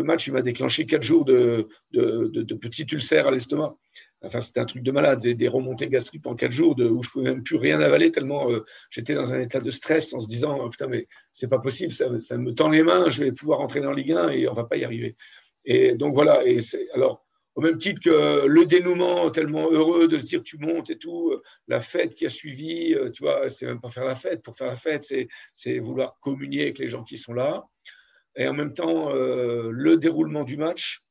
ce match, il m'a déclenché quatre jours de, petits ulcères à l'estomac. Enfin, c'était un truc de malade, des, remontées gastriques en quatre jours où je pouvais même plus rien avaler tellement euh, j'étais dans un état de stress en se disant oh, putain mais c'est pas possible, ça, ça, me tend les mains, je vais pouvoir entrer dans Ligue 1 et on va pas y arriver. Et donc voilà. Et alors au même titre que le dénouement tellement heureux de se dire tu montes et tout, euh, la fête qui a suivi, euh, tu vois, c'est même pas faire la fête. Pour faire la fête, c'est vouloir communier avec les gens qui sont là. Et en même temps, le déroulement du match,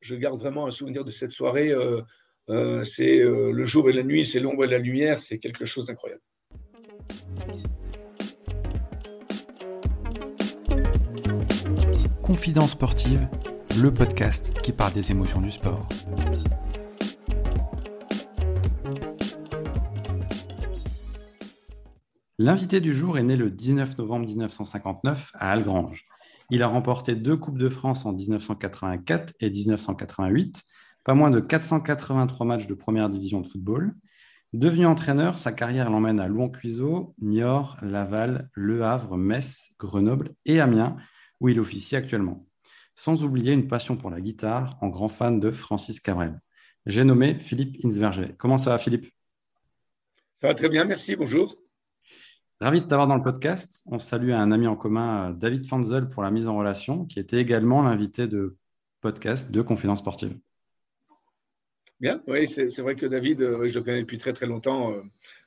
je garde vraiment un souvenir de cette soirée euh, c'est euh, le jour et la nuit, c'est l'ombre et la lumière, c'est quelque chose d'incroyable. Confidence sportive, le podcast qui parle des émotions du sport. L'invité du jour est né le 19 novembre 1959 à Algrange. Il a remporté deux Coupes de France en 1984 et 1988 pas moins de 483 matchs de première division de football. Devenu entraîneur, sa carrière l'emmène à Louan-Cuiseau, Niort, Laval, Le Havre, Metz, Grenoble et Amiens, où il officie actuellement. Sans oublier une passion pour la guitare, en grand fan de Francis Cabrel. J'ai nommé Philippe Insverger. Comment ça va, Philippe? Ça va très bien, merci, bonjour. Ravi de t'avoir dans le podcast. On salue un ami en commun, David Fanzel, pour la mise en relation, qui était également l'invité de podcast de Confidence Sportive. Bien, oui, c'est vrai que David, euh, je le connais depuis très très longtemps. Euh,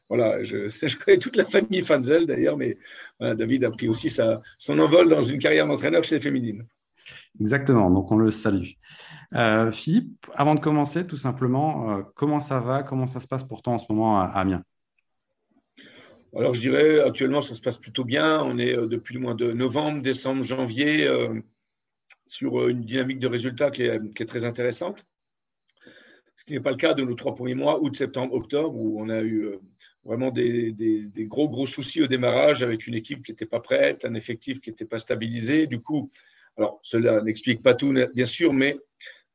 voilà, je, je, connais toute la famille Fanzel d'ailleurs, mais David a pris aussi sa, son envol dans une carrière d'entraîneur chez les féminines. Exactement, donc on le salue. Euh, Philippe, avant de commencer, tout simplement, comment ça va Comment ça se passe pour toi en ce moment à, Amiens? Alors je dirais actuellement ça se passe plutôt bien. On est depuis le mois de novembre, décembre, janvier sur une dynamique de résultats qui est, très intéressante ce qui n'est pas le cas de nos trois premiers mois, août, septembre, octobre, où on a eu euh, vraiment des, gros, gros soucis au démarrage avec une équipe qui n'était pas prête, un effectif qui n'était pas stabilisé. Du coup, alors cela n'explique pas tout, bien sûr, mais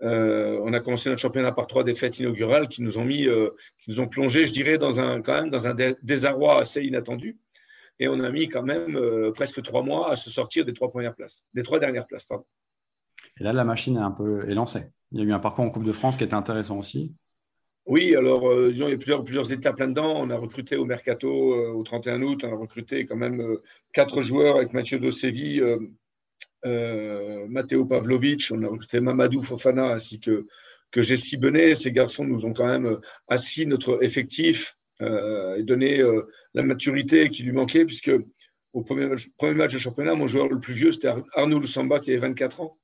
euh, on a commencé notre championnat par trois défaites inaugurales qui nous ont mis, euh, qui nous ont plongé, je dirais, dans un, quand même dans un désarroi assez inattendu. Et on a mis quand même presque trois mois à se sortir des trois premières places, des trois dernières places. Pardon. Et là, la machine est un peu est lancée. Il y a eu un parcours en Coupe de France qui était intéressant aussi. Oui, alors euh, disons, il y a plusieurs, plusieurs étapes là-dedans. On a recruté au mercato euh, au 31 août, on a recruté quand même euh, quatre joueurs avec Mathieu Dosevi, Matteo Pavlovic, on a recruté Mamadou Fofana ainsi que, que Jessie Benet. Ces garçons nous ont quand même assis notre effectif et donné la maturité qui lui manquait, puisque au premier, premier match de championnat, mon joueur le plus vieux, c'était Arnaud Lusamba qui avait 24 ans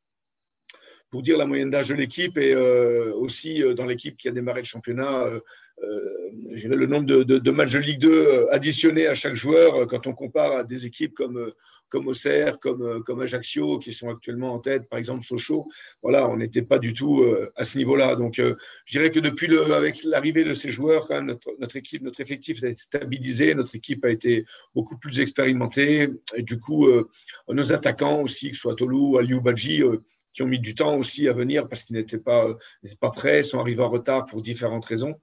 pour dire la moyenne d'âge de l'équipe et euh, aussi euh, dans l'équipe qui a démarré le championnat, euh, le nombre de, matchs de Ligue 2 additionnés à chaque joueur quand on compare à des équipes comme, comme Auxerre, comme, comme Ajaccio, qui sont actuellement en tête, par exemple Sochaux. Voilà, on n'était pas du tout à ce niveau-là. Donc, je dirais que depuis le, avec l'arrivée de ces joueurs, quand notre, notre, équipe, notre effectif a été stabilisé, notre équipe a été beaucoup plus expérimentée. Et du coup, nos attaquants aussi, que ce soit Tolu, Aliou Badji, qui ont mis du temps aussi à venir parce qu'ils n'étaient pas, pas prêts, sont arrivés en retard pour différentes raisons.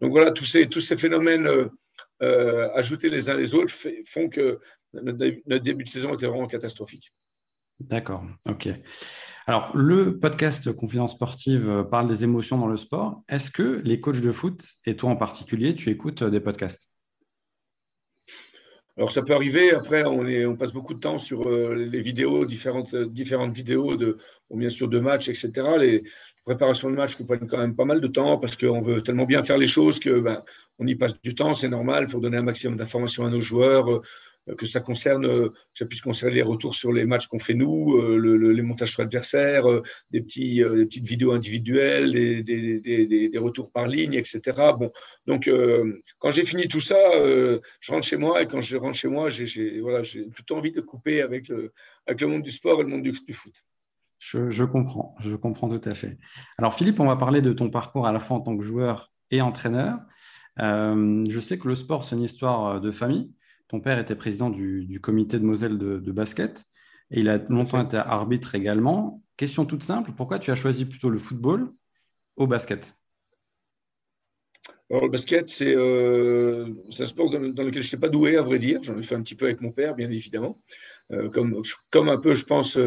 Donc voilà, tous ces, tous ces phénomènes euh, euh, ajoutés les uns les autres font que notre, début de saison était vraiment catastrophique. D'accord, ok. Alors, le podcast Confidence Sportive euh, parle des émotions dans le sport. Est-ce que les coachs de foot, et toi en particulier, tu écoutes des podcasts? Alors ça peut arriver, après on, est, on passe beaucoup de temps sur euh, les vidéos, différentes, différentes vidéos, de, bien sûr de matchs, etc. Les préparations de matchs nous prennent quand même pas mal de temps parce qu'on veut tellement bien faire les choses que ben, on y passe du temps, c'est normal pour donner un maximum d'informations à nos joueurs, euh, que ça concerne, euh, ça puisse concerner les retours sur les matchs qu'on fait nous, euh, le, les montages sur l'adversaire, des, petits, des petites vidéos individuelles, des, retours par ligne, etc. Bon, donc quand j'ai fini tout ça, je rentre chez moi et quand je rentre chez moi, j'ai voilà, plutôt envie de couper avec le, avec le monde du sport et le monde du, foot. Je, comprends, je comprends tout à fait. Alors Philippe, on va parler de ton parcours à la fois en tant que joueur et entraîneur. je sais que le sport, c'est une histoire de famille. Ton père était président du, comité de Moselle de, basket et il a longtemps été arbitre également. Question toute simple, pourquoi tu as choisi plutôt le football au basket? Alors, le basket, c'est euh, un sport dans, lequel je n'étais pas doué, à vrai dire. J'en ai fait un petit peu avec mon père, bien évidemment. comme, comme un peu, je pense,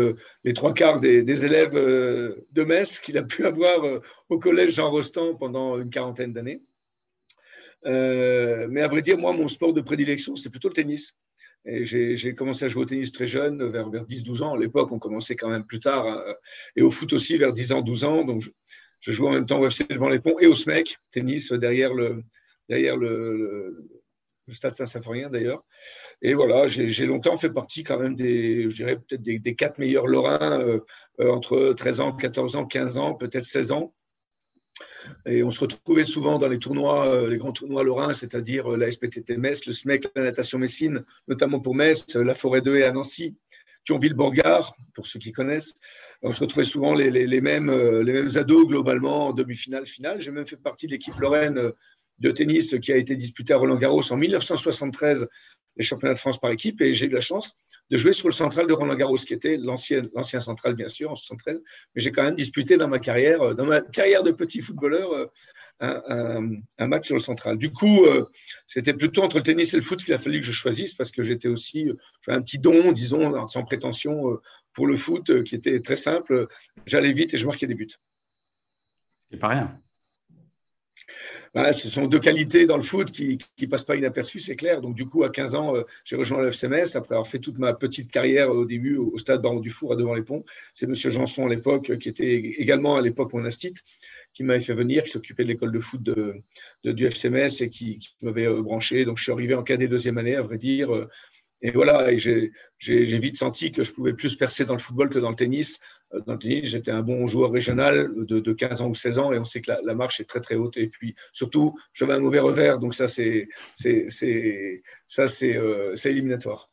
les trois quarts des, élèves de Metz qu'il a pu avoir au collège Jean Rostand pendant une quarantaine d'années. Mais à vrai dire, moi, mon sport de prédilection, c'est plutôt le tennis. J'ai commencé à jouer au tennis très jeune, vers, vers 10-12 ans. À l'époque, on commençait quand même plus tard. Hein, et au foot aussi, vers 10 ans, 12 ans. Donc, je, je joue en même temps au FC devant les ponts et au SMEC, tennis derrière le, derrière le, le, stade Saint-Symphorien d'ailleurs. Et voilà, j'ai longtemps fait partie quand même des, je dirais peut-être des, des, quatre meilleurs Lorrains euh, euh, entre 13 ans, 14 ans, 15 ans, peut-être 16 ans. Et on se retrouvait souvent dans les tournois, euh, les grands tournois lorrains, c'est-à-dire la SPTT Metz, le SMEC, la natation Messine, notamment pour Metz, la Forêt de Haie à Nancy, Thionville-Borgard, pour ceux qui connaissent. On se retrouvait souvent les, mêmes, les mêmes ados globalement en demi-finale, finale. J'ai même fait partie de l'équipe lorraine de tennis qui a été disputé à Roland-Garros en 1973, les championnats de France par équipe, et j'ai eu la chance de jouer sur le central de Roland-Garros, qui était l'ancien, central, bien sûr, en 73. Mais j'ai quand même disputé dans ma carrière, dans ma carrière de petit footballeur, euh, un, match sur le central. Du coup, euh, c'était plutôt entre le tennis et le foot qu'il a fallu que je choisisse, parce que j'étais aussi, un petit don, disons, sans prétention, euh, pour le foot, qui était très simple. J'allais vite et je marquais des buts. C'est pas rien. Bah, ce sont deux qualités dans le foot qui ne passent pas inaperçues, c'est clair. Donc, du coup, à 15 ans, euh, j'ai rejoint le après avoir fait toute ma petite carrière au début au, stade Baron Dufour à Devant-les-Ponts. C'est M. Janson à l'époque, qui était également à l'époque mon astite, qui m'avait fait venir, qui s'occupait de l'école de foot de, du FCMS et qui, m'avait euh, branché. Donc, je suis arrivé en cadet deuxième année, à vrai dire. Euh, et voilà, et j'ai vite senti que je pouvais plus percer dans le football que dans le tennis. Euh, dans le tennis, j'étais un bon joueur régional de, de, 15 ans ou 16 ans, et on sait que la, marche est très très haute. Et puis surtout, j'avais un mauvais revers, donc ça c'est ça c'est euh, éliminatoire.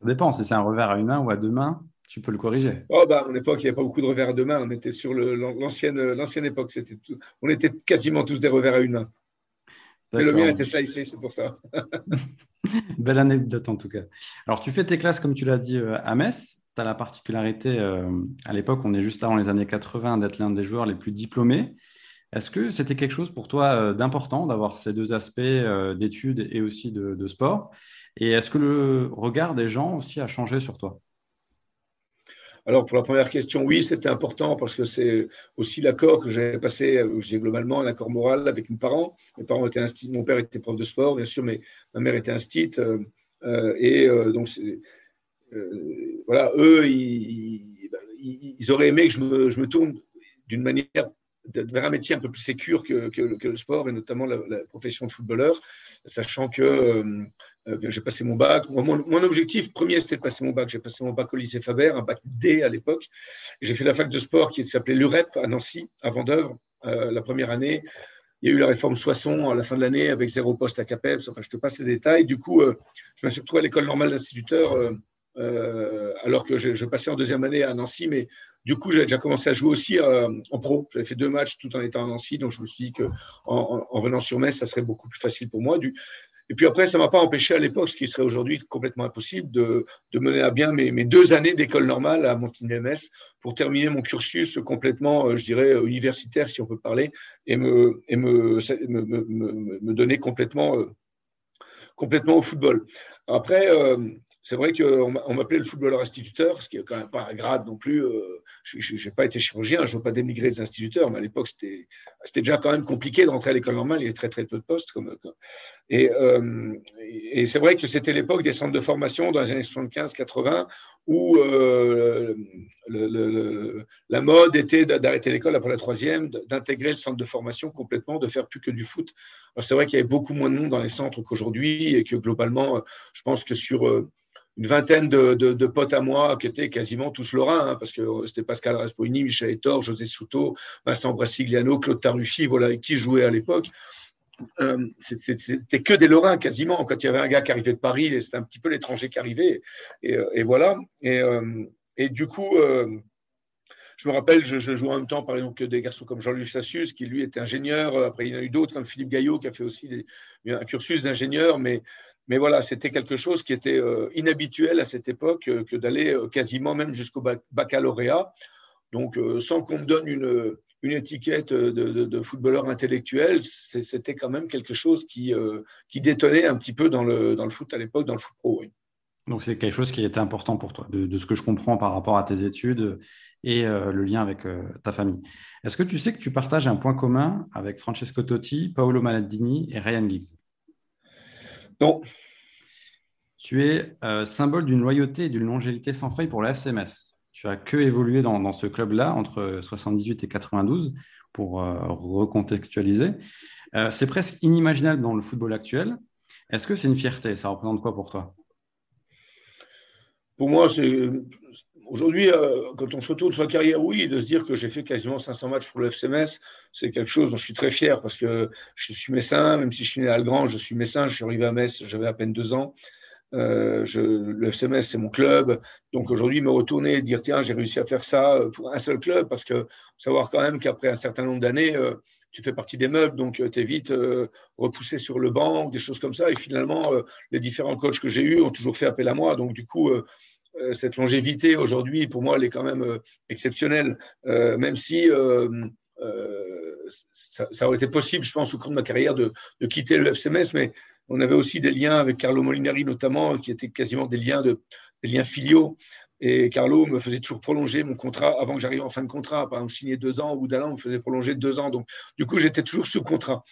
Ça dépend, si c'est un revers à une main ou à deux mains, tu peux le corriger. Oh bah, à l'époque, il n'y avait pas beaucoup de revers à deux mains. On était sur l'ancienne l'ancienne époque. C'était on était quasiment tous des revers à une main. Le mien était slicé, c'est pour ça. Belle anecdote en tout cas. Alors, tu fais tes classes, comme tu l'as dit, euh, à Metz. Tu as la particularité, euh, à l'époque, on est juste avant les années 80, d'être l'un des joueurs les plus diplômés. Est-ce que c'était quelque chose pour toi euh, d'important d'avoir ces deux aspects d'études et aussi de sport? Et est-ce que le regard des gens aussi a changé sur toi? Alors, pour la première question, oui, c'était important parce que c'est aussi l'accord que j'avais passé, j'ai globalement un accord moral avec mes parents. Mes parents étaient instits, mon père était prof de sport, bien sûr, mais ma mère était instite. Euh, euh, et euh, donc, voilà, eux, ils, ils, auraient aimé que je me, tourne d'une manière vers un métier un peu plus sécure que, le sport et notamment la, profession de footballeur, sachant que, euh, j'ai passé mon bac. Mon, objectif premier, c'était de passer mon bac. J'ai passé mon bac au lycée Faber, un bac D à l'époque. J'ai fait la fac de sport qui s'appelait l'UREP à Nancy, à Vendœuvre, euh, la première année. Il y a eu la réforme Soissons à la fin de l'année avec zéro poste à CAPEPS. Enfin, je te passe les détails. Du coup, euh, je me suis retrouvé à l'école normale d'instituteur euh, alors que je, passais en deuxième année à Nancy, mais du coup, j'avais déjà commencé à jouer aussi euh, en pro. J'avais fait deux matchs tout en étant à Nancy, donc je me suis dit qu'en en, venant sur Metz, ça serait beaucoup plus facile pour moi. Du, et puis après, ça m'a pas empêché à l'époque, ce qui serait aujourd'hui complètement impossible, de, de, mener à bien mes, mes deux années d'école normale à Montigny-MS pour terminer mon cursus complètement, euh, je dirais, universitaire, si on peut parler, et me, et me, me, me donner complètement, complètement au football. Après, c'est vrai qu'on m'appelait le footballeur instituteur, ce qui n'est quand même pas un grade non plus. Euh, je n'ai pas été chirurgien, je ne veux pas dénigrer les instituteurs, mais à l'époque, c'était déjà quand même compliqué d'entrer à l'école normale. Il y avait très, très peu de postes. Euh, et c'est vrai que c'était l'époque des centres de formation dans les années 75-80 où euh, la mode était d'arrêter l'école après la troisième, d'intégrer le centre de formation complètement, de faire plus que du foot. C'est vrai qu'il y avait beaucoup moins de monde dans les centres qu'aujourd'hui et que globalement, je pense que sur une vingtaine de, potes à moi qui étaient quasiment tous lorrains, hein, parce que c'était Pascal Raspoini, Michel Etor, José Souto, Vincent Brassigliano, Claude Taruffi, voilà, avec qui je jouais à l'époque. Euh, c'était que des Lorrains quasiment. Quand il y avait un gars qui arrivait de Paris, c'était un petit peu l'étranger qui arrivait. Et, et voilà. Et, euh, et, du coup, euh, je me rappelle, je, je, jouais en même temps, par exemple, que des garçons comme Jean-Luc Sassius, qui lui était ingénieur. Après, il y en a eu d'autres comme Philippe Gaillot, qui a fait aussi des, un cursus d'ingénieur. Mais mais voilà, c'était quelque chose qui était euh, inhabituel à cette époque euh, que d'aller euh, quasiment même jusqu'au baccalauréat. Donc, sans qu'on me donne une, une étiquette de, footballeur intellectuel, c'était quand même quelque chose qui, qui détonnait un petit peu dans le, dans le foot à l'époque, dans le foot pro. Oui. Donc c'est quelque chose qui était important pour toi, de, ce que je comprends par rapport à tes études et le lien avec ta famille. Est-ce que tu sais que tu partages un point commun avec Francesco Totti, Paolo Maladini et Ryan Giggs? Non. Tu es euh, symbole d'une loyauté et d'une longévité sans faille pour la FCMS. Tu as que évolué dans, dans ce club-là entre 78 et 92 pour recontextualiser. c'est presque inimaginable dans le football actuel. Est-ce que c'est une fierté? Ça représente quoi pour toi? Pour moi, c'est aujourd'hui, euh, quand on se retourne sur la carrière, oui, de se dire que j'ai fait quasiment 500 matchs pour le FCMS, c'est quelque chose dont je suis très fier parce que je suis messin, même si je suis né à Algrange, je suis messin, je suis arrivé à Metz, j'avais à peine deux ans. Euh, le FCMS, c'est mon club. Donc aujourd'hui, me retourner et dire tiens, j'ai réussi à faire ça pour un seul club, parce que savoir quand même qu'après un certain nombre d'années, euh, tu fais partie des meubles, donc tu es vite repoussé sur le banc, des choses comme ça. Et finalement, les différents coachs que j'ai eus ont toujours fait appel à moi. Donc du coup, euh, cette longévité aujourd'hui, pour moi, elle est quand même euh, exceptionnelle, euh, même si ça, aurait été possible, je pense, au cours de ma carrière de, quitter le FCMS, mais on avait aussi des liens avec Carlo Molinari notamment, qui étaient quasiment des liens, de, des liens filiaux. Et Carlo me faisait toujours prolonger mon contrat avant que j'arrive en fin de contrat. Par exemple, je signais deux ans, d'un an, on me faisait prolonger deux ans. Donc, du coup, j'étais toujours sous contrat.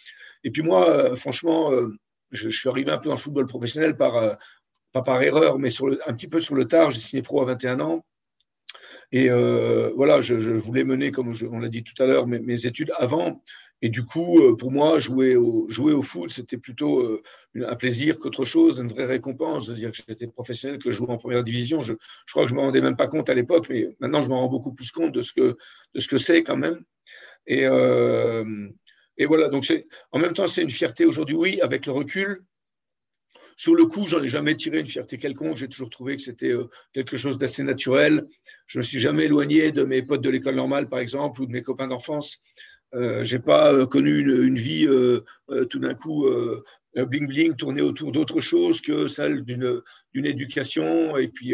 Et puis moi, franchement, je, suis arrivé un peu dans le football professionnel par, pas par erreur, mais un petit peu sur le tard. J'ai signé pro à 21 ans. Et euh, voilà, je, voulais mener, comme on l'a dit tout à l'heure, mes, études avant. Et du coup, euh, pour moi, jouer au, jouer au foot, c'était plutôt euh, un plaisir qu'autre chose, une vraie récompense de dire que j'étais professionnel, que je jouais en première division. Je, crois que je ne me rendais même pas compte à l'époque, mais maintenant, je me rends beaucoup plus compte de ce que, de ce que c'est quand même. Et, et voilà, donc en même temps, c'est une fierté aujourd'hui, oui, avec le recul, sur le coup, j'en ai jamais tiré une fierté quelconque. J'ai toujours trouvé que c'était euh, quelque chose d'assez naturel. Je me suis jamais éloigné de mes potes de l'école normale, par exemple, ou de mes copains d'enfance. Euh, j'ai pas euh, connu une, vie euh, tout d'un coup bling bling tournée autour d'autre chose que celle d'une éducation et puis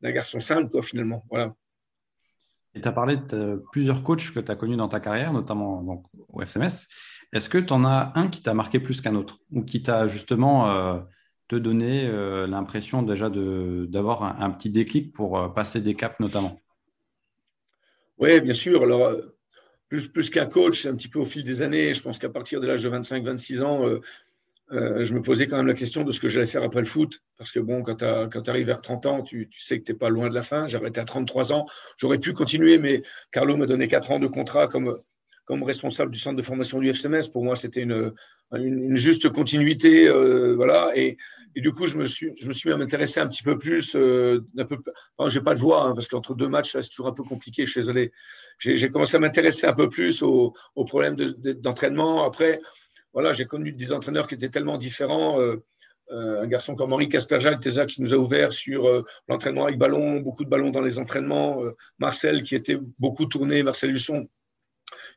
d'un garçon simple, quoi, finalement. Voilà. Et tu as parlé de plusieurs coachs que tu as connus dans ta carrière, notamment donc, au FCMS. Est-ce que tu en as un qui t'a marqué plus qu'un autre? Ou qui t'a justement te donner euh, l'impression déjà d'avoir un, petit déclic pour euh, passer des caps notamment Oui, bien sûr. Alors, euh, plus, plus qu'un coach, c'est un petit peu au fil des années. Je pense qu'à partir de l'âge de 25-26 ans, je me posais quand même la question de ce que j'allais faire après le foot. Parce que bon, quand tu arrives vers 30 ans, tu, tu sais que tu n'es pas loin de la fin. J'ai arrêté à 33 ans. J'aurais pu continuer, mais Carlo m'a donné 4 ans de contrat comme, comme responsable du centre de formation du FCMS. Pour moi, c'était une, une, juste continuité, euh, voilà. Et, du coup, je me suis, je me suis même intéressé un petit peu plus. Euh, un peu, enfin, j'ai pas de voix hein, parce qu'entre deux matchs, c'est toujours un peu compliqué. Je suis désolé. J'ai commencé à m'intéresser un peu plus aux, aux problèmes d'entraînement. Après, voilà, j'ai connu des entraîneurs qui étaient tellement différents. Euh, euh un garçon comme Henri Casperjal, qui nous a ouvert sur euh, l'entraînement avec ballon, beaucoup de ballons dans les entraînements. Marcel, qui était beaucoup tourné, Marcel Husson,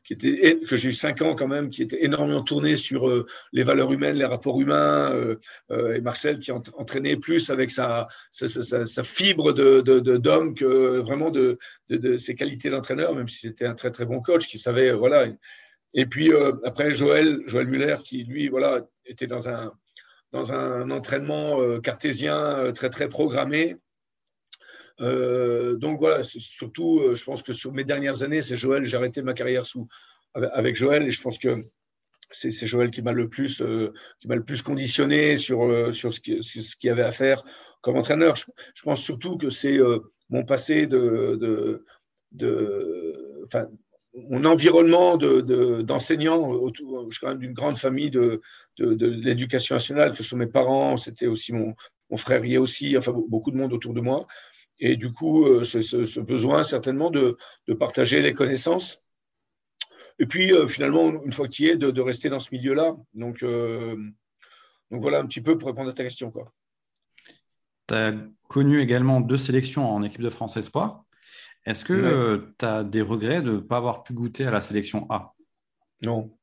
qui était, que j'ai eu cinq ans quand même, qui était énormément tourné sur euh, les valeurs humaines, les rapports humains, euh, euh, et Marcel qui entraînait plus avec sa, sa, sa, fibre de, d'homme de, que vraiment de, de, ses qualités d'entraîneur, même si c'était un très très bon coach qui savait, voilà. Et puis après Joël, Joël Muller, qui lui, voilà, était dans un dans un entraînement cartésien très très programmé euh, donc voilà, surtout, euh, je pense que sur mes dernières années, c'est Joël, j'ai arrêté ma carrière avec Joël et je pense que c'est Joël qui m'a le plus euh, le plus conditionné sur sur ce qu'il ce avait à faire comme entraîneur. Je, pense surtout que c'est mon passé de, mon environnement d'enseignant, de, je suis quand même d'une grande famille de, de, l'éducation nationale, que ce sont mes parents, c'était aussi mon, mon frère y est aussi, enfin beaucoup de monde autour de moi. Et du coup, euh, ce, besoin certainement de, partager les connaissances. Et puis, euh, finalement, une fois tu y es, de, rester dans ce milieu-là. Donc, euh, donc, voilà un petit peu pour répondre à ta question. Tu as connu également deux sélections en équipe de France Espoir. Est-ce que tu as des regrets de ne pas avoir pu goûter à la sélection A? Non.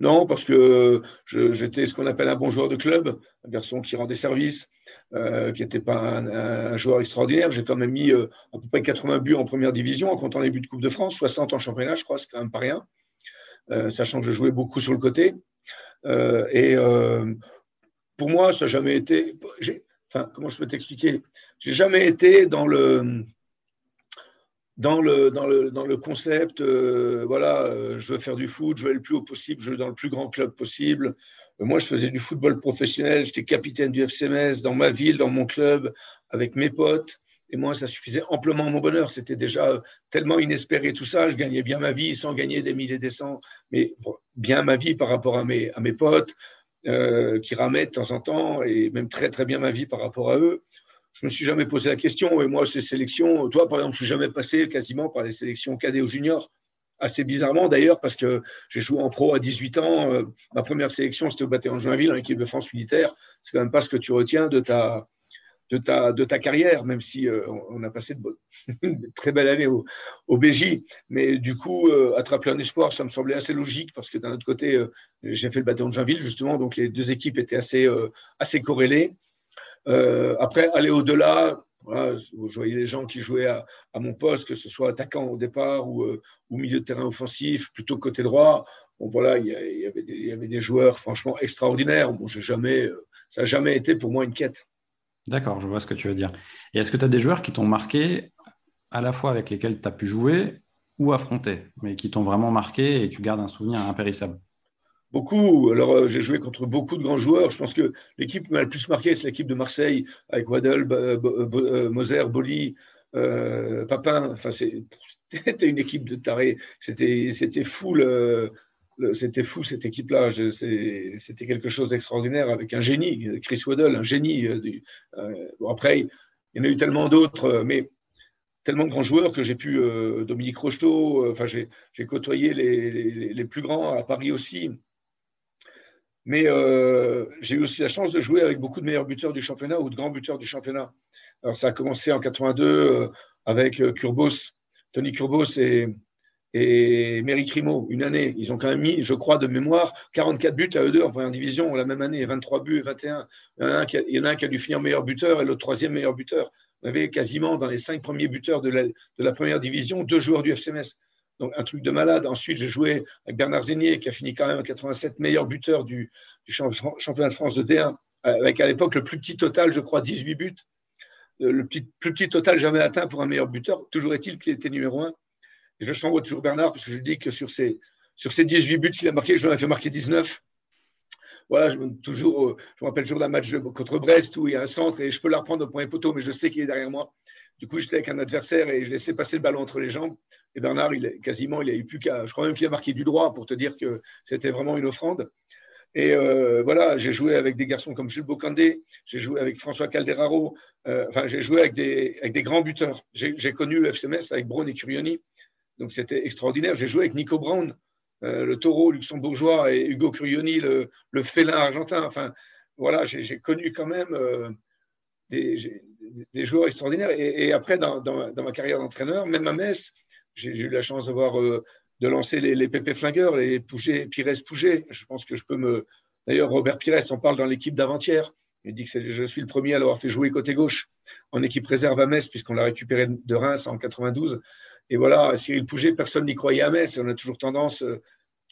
Non, parce que j'étais ce qu'on appelle un bon joueur de club, un garçon qui rendait service, euh, qui n'était pas un, joueur extraordinaire. J'ai quand même mis euh, à peu près 80 buts en première division en comptant les buts de Coupe de France, 60 en championnat, je crois, c'est quand même pas rien, euh, sachant que je jouais beaucoup sur le côté. et pour moi, ça n'a jamais été. enfin, comment je peux t'expliquer? J'ai jamais été dans le, dans le, dans le, dans le concept, euh, voilà, euh, je veux faire du foot, je veux aller le plus haut possible, je veux dans le plus grand club possible. Euh, moi, je faisais du football professionnel, j'étais capitaine du FCMS dans ma ville, dans mon club, avec mes potes. Et moi, ça suffisait amplement à mon bonheur. C'était déjà tellement inespéré tout ça. Je gagnais bien ma vie sans gagner des milliers des cents, mais bien ma vie par rapport à mes, à mes potes qui ramaient de temps en temps et même très, très bien ma vie par rapport à eux je me suis jamais posé la question. Et moi, ces sélections, toi, par exemple, je suis jamais passé quasiment par les sélections cadets ou juniors. Assez bizarrement d'ailleurs, parce que j'ai joué en pro à 18 ans. Euh, ma première sélection, c'était au bataillon de Joinville, en équipe de France militaire. C'est quand même pas ce que tu retiens de ta, de ta, de ta carrière, même si euh, on a passé de, très belles années au, au BJ. Mais du coup, euh, attraper un espoir, ça me semblait assez logique, parce que d'un autre côté, j'ai fait le bataillon de Joinville, justement, donc les deux équipes étaient assez, assez corrélées. Euh, après, aller au-delà, voilà, vous voyez les gens qui jouaient à, mon poste, que ce soit attaquant au départ ou, euh, ou milieu de terrain offensif, plutôt côté droit. Bon, voilà, il y, avait des, joueurs franchement extraordinaires. Bon, jamais, euh, ça n'a jamais été pour moi une quête. D'accord, je vois ce que tu veux dire. Et est-ce que tu as des joueurs qui t'ont marqué à la fois avec lesquels tu as pu jouer ou affronter, mais qui t'ont vraiment marqué et tu gardes un souvenir impérissable? Beaucoup. Alors, euh, j'ai joué contre beaucoup de grands joueurs. Je pense que l'équipe qui m'a le plus marqué, c'est l'équipe de Marseille, avec Waddle, euh, Moser, Boli, euh, Papin. Enfin, c'était une équipe de tarés. C'était fou, c'était fou cette équipe-là. C'était quelque chose d'extraordinaire avec un génie, Chris Waddle, un génie. bon, après, il y en a eu tellement d'autres, mais tellement de grands joueurs que j'ai pu, Dominique Rocheteau, j'ai côtoyé les, les, plus grands à Paris aussi. Mais euh, j'ai eu aussi la chance de jouer avec beaucoup de meilleurs buteurs du championnat ou de grands buteurs du championnat. Alors, ça a commencé en 82 euh, avec euh, Kurbos, Tony Kurbos et, Mary Crimo, une année. Ils ont quand même mis, je crois, de mémoire, 44 buts à eux deux en première division la même année, 23 buts et 21. Il y en a un qui a, dû finir meilleur buteur et l'autre troisième meilleur buteur. On avait quasiment dans les cinq premiers buteurs de la, de la première division deux joueurs du FCMS. Donc, un truc de malade. Ensuite, j'ai joué avec Bernard Zénier, qui a fini quand même à 87 meilleur buteur du, championnat de France de D1, avec à l'époque le plus petit total, je crois, 18 buts. Euh, le plus petit total jamais atteint pour un meilleur buteur. Toujours est-il qu'il était numéro un. Et je change toujours Bernard, parce que je dis que sur ces, sur ces 18 buts qu'il a marqués, je lui ai fait marquer 19 voilà, je, toujours, euh, je me rappelle toujours d'un match contre Brest où il y a un centre et je peux la reprendre au point poteau, mais je sais qu'il est derrière moi. Du coup, j'étais avec un adversaire et je laissais passer le ballon entre les jambes. Et Bernard, il, quasiment, il a eu plus qu'à. Je crois même qu'il a marqué du droit pour te dire que c'était vraiment une offrande. Et euh, voilà, j'ai joué avec des garçons comme Jules Bocandé, j'ai joué avec François Calderaro, euh, enfin, j'ai joué avec des, grands buteurs. J'ai connu le FCMS avec Braun et Curioni, donc c'était extraordinaire. J'ai joué avec Nico Brown, euh, le taureau luxembourgeois, et Hugo Curioni, le, le félin argentin. Enfin, voilà, j'ai connu quand même des, des joueurs extraordinaires. Et, après, dans, ma carrière d'entraîneur, même à Metz, j'ai eu la chance d'avoir euh, de lancer les, les pépés flingueurs, les Pouget, Pires Pouget. Je pense que je peux me. D'ailleurs, Robert Pires en parle dans l'équipe d'avant-hier. Il dit que je suis le premier à l'avoir fait jouer côté gauche en équipe réserve à Metz, puisqu'on l'a récupéré de Reims en 92. Et voilà, Cyril Pouget, personne n'y croyait à Metz. On a toujours tendance, euh,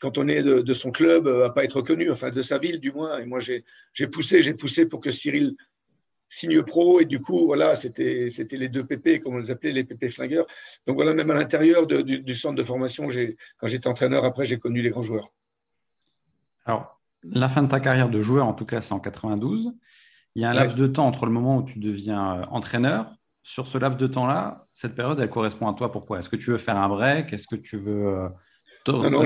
quand on est de, son club, euh, à pas être reconnu, enfin de sa ville du moins. Et moi, j'ai poussé, j'ai poussé pour que Cyril signe pro. Et du coup, voilà, c'était les deux PP, comme on les appelait, les PP flingueurs. Donc voilà, même à l'intérieur du, centre de formation, quand j'étais entraîneur, après, j'ai connu les grands joueurs. Alors, la fin de ta carrière de joueur, en tout cas, c'est en 92. Il y a un laps de temps entre le moment où tu deviens euh, entraîneur. Sur ce laps de temps-là, cette période, elle correspond à toi. Pourquoi? Est-ce que tu veux faire un break? Est-ce que tu veux. Euh, non, non,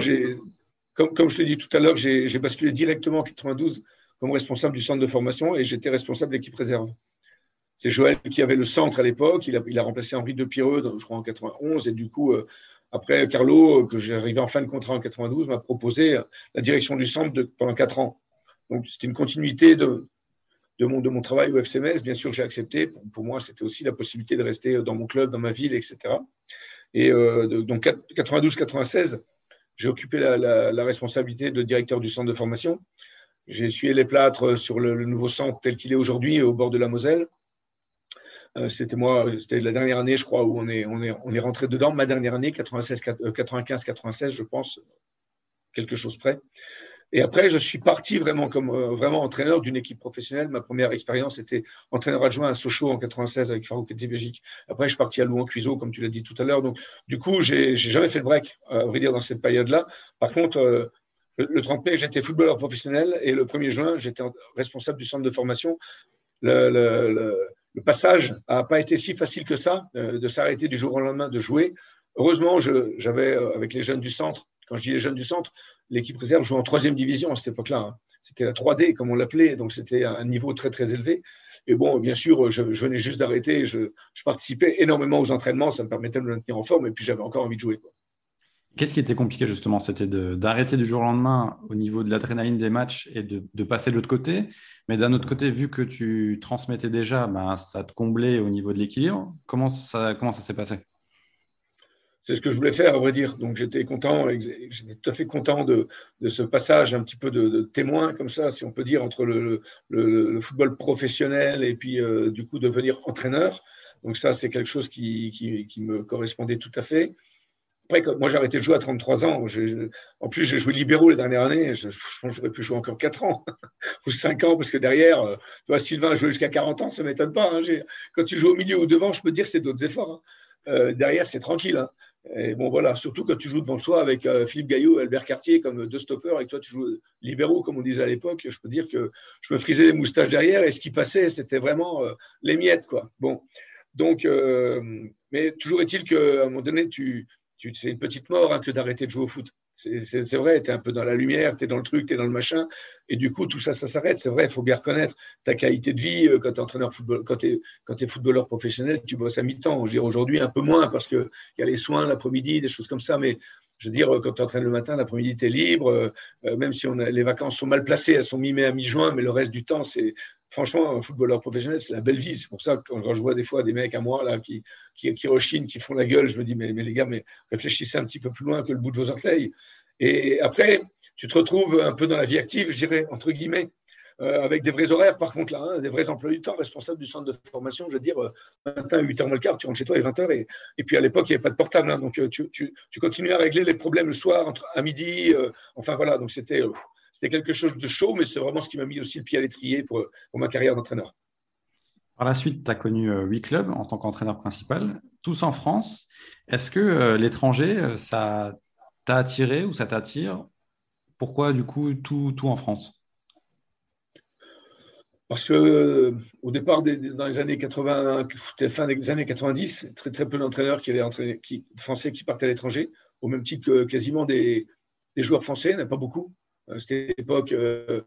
comme, comme je te dis tout à l'heure, j'ai basculé directement en 92 comme responsable du centre de formation et j'étais responsable de l'équipe réserve. C'est Joël qui avait le centre à l'époque. Il a, remplacé Henri de Pireux, je crois, en 91. Et du coup, euh, après, Carlo, que j'ai arrivé en fin de contrat en 92, m'a proposé la direction du centre de, pendant quatre ans. Donc, c'était une continuité de, de, mon, de travail au FCMS. Bien sûr, j'ai accepté. Pour, moi, c'était aussi la possibilité de rester dans mon club, dans ma ville, etc. Et euh, donc, 92-96, j'ai occupé la responsabilité de directeur du centre de formation. J'ai essuyé les plâtres sur le, nouveau centre tel qu'il est aujourd'hui au bord de la Moselle. Euh, c'était moi, c'était la dernière année, je crois, où on est, on est, on est rentré dedans. Ma dernière année, 96, 95, 96, je pense, quelque chose près. Et après, je suis parti vraiment comme vraiment entraîneur d'une équipe professionnelle. Ma première expérience était entraîneur adjoint à Sochaux en 96 avec Farouk Belgique. Après, je suis parti à Louan Cuiseau, comme tu l'as dit tout à l'heure. Donc, du coup, j'ai jamais fait le break, à vrai dire, dans cette période-là. Par contre, le, 30 mai, j'étais footballeur professionnel et le 1er juin, j'étais responsable du centre de formation. Le, passage n'a pas été si facile que ça, euh, de s'arrêter du jour au lendemain de jouer. Heureusement, j'avais, euh, avec les jeunes du centre, quand je dis les jeunes du centre, l'équipe réserve jouait en troisième division à cette époque-là. Hein. C'était la 3D, comme on l'appelait, donc c'était un niveau très, très élevé. Et bon, bien sûr, je, venais juste d'arrêter, je, participais énormément aux entraînements, ça me permettait de me maintenir en forme, et puis j'avais encore envie de jouer. Qu'est-ce qui était compliqué justement? C'était d'arrêter du jour au lendemain au niveau de l'adrénaline des matchs et de, passer de l'autre côté. Mais d'un autre côté, vu que tu transmettais déjà, ben, ça te comblait au niveau de l'équilibre. Comment ça, comment ça s'est passé? C'est ce que je voulais faire, à vrai dire. Donc j'étais content, j'étais tout à fait content de, ce passage un petit peu de, témoin, comme ça, si on peut dire, entre le, football professionnel et puis euh, du coup devenir entraîneur. Donc ça, c'est quelque chose qui, qui me correspondait tout à fait. Après, moi, j'ai arrêté de jouer à 33 ans. en plus, j'ai joué libéraux les dernières années. Je, pense que j'aurais pu jouer encore 4 ans ou 5 ans, parce que derrière, euh, tu vois, Sylvain a joué jusqu'à 40 ans, ça ne m'étonne pas. Hein. Quand tu joues au milieu ou devant, je peux te dire que c'est d'autres efforts. Hein. Euh, derrière, c'est tranquille. Hein. Et bon, voilà, surtout quand tu joues devant toi avec euh, Philippe Gaillot et Albert Cartier comme deux stoppeurs, et toi, tu joues libéraux, comme on disait à l'époque, je peux dire que je me frisais les moustaches derrière, et ce qui passait, c'était vraiment les miettes, quoi. Bon, donc, mais toujours est-il qu'à un moment donné, tu c'est une petite mort hein, que d'arrêter de jouer au foot. C'est vrai, tu es un peu dans la lumière, tu es dans le truc, tu es dans le machin, et du coup, tout ça, ça s'arrête. C'est vrai, il faut bien reconnaître ta qualité de vie euh, quand tu es entraîneur football, quand tu es, footballeur professionnel, tu bosses à mi-temps. Je veux dire, aujourd'hui, un peu moins parce qu'il y a les soins l'après-midi, des choses comme ça, mais je veux dire, quand tu entraînes le matin, l'après-midi, tu es libre, euh, euh, même si les vacances sont mal placées, elles sont mi-mai à mi-juin, mais le reste du temps, c'est franchement, un footballeur professionnel, c'est la belle vie. C'est pour ça que quand je vois des fois des mecs à moi là, qui, qui, qui rechinent, qui font la gueule, je me dis, mais, les gars, mais réfléchissez un petit peu plus loin que le bout de vos orteils. Et après, tu te retrouves un peu dans la vie active, je dirais, entre guillemets. Euh, avec des vrais horaires, par contre, là, hein, des vrais emplois du temps, responsables du centre de formation, je veux dire, euh, matin, 8h moins le quart, tu rentres chez toi à 20h, et, puis à l'époque, il n'y avait pas de portable, hein, donc euh, tu, tu, tu, continues à régler les problèmes le soir, à midi, enfin voilà, donc c'était c'était quelque chose de chaud, mais c'est vraiment ce qui m'a mis aussi le pied à l'étrier pour, ma carrière d'entraîneur. Par la suite, tu as connu euh, huit clubs en tant qu'entraîneur principal, tous en France. Est-ce que euh, l'étranger, euh, ça t'a attiré ou ça t'attire? Pourquoi, du coup, tout, tout en France? Parce que au départ, dans les années 80, fin des années 90, très très peu d'entraîneurs qui allaient qui, français qui partaient à l'étranger, au même titre que quasiment des, des joueurs français, il n'y en a pas beaucoup. Euh, c'était l'époque euh,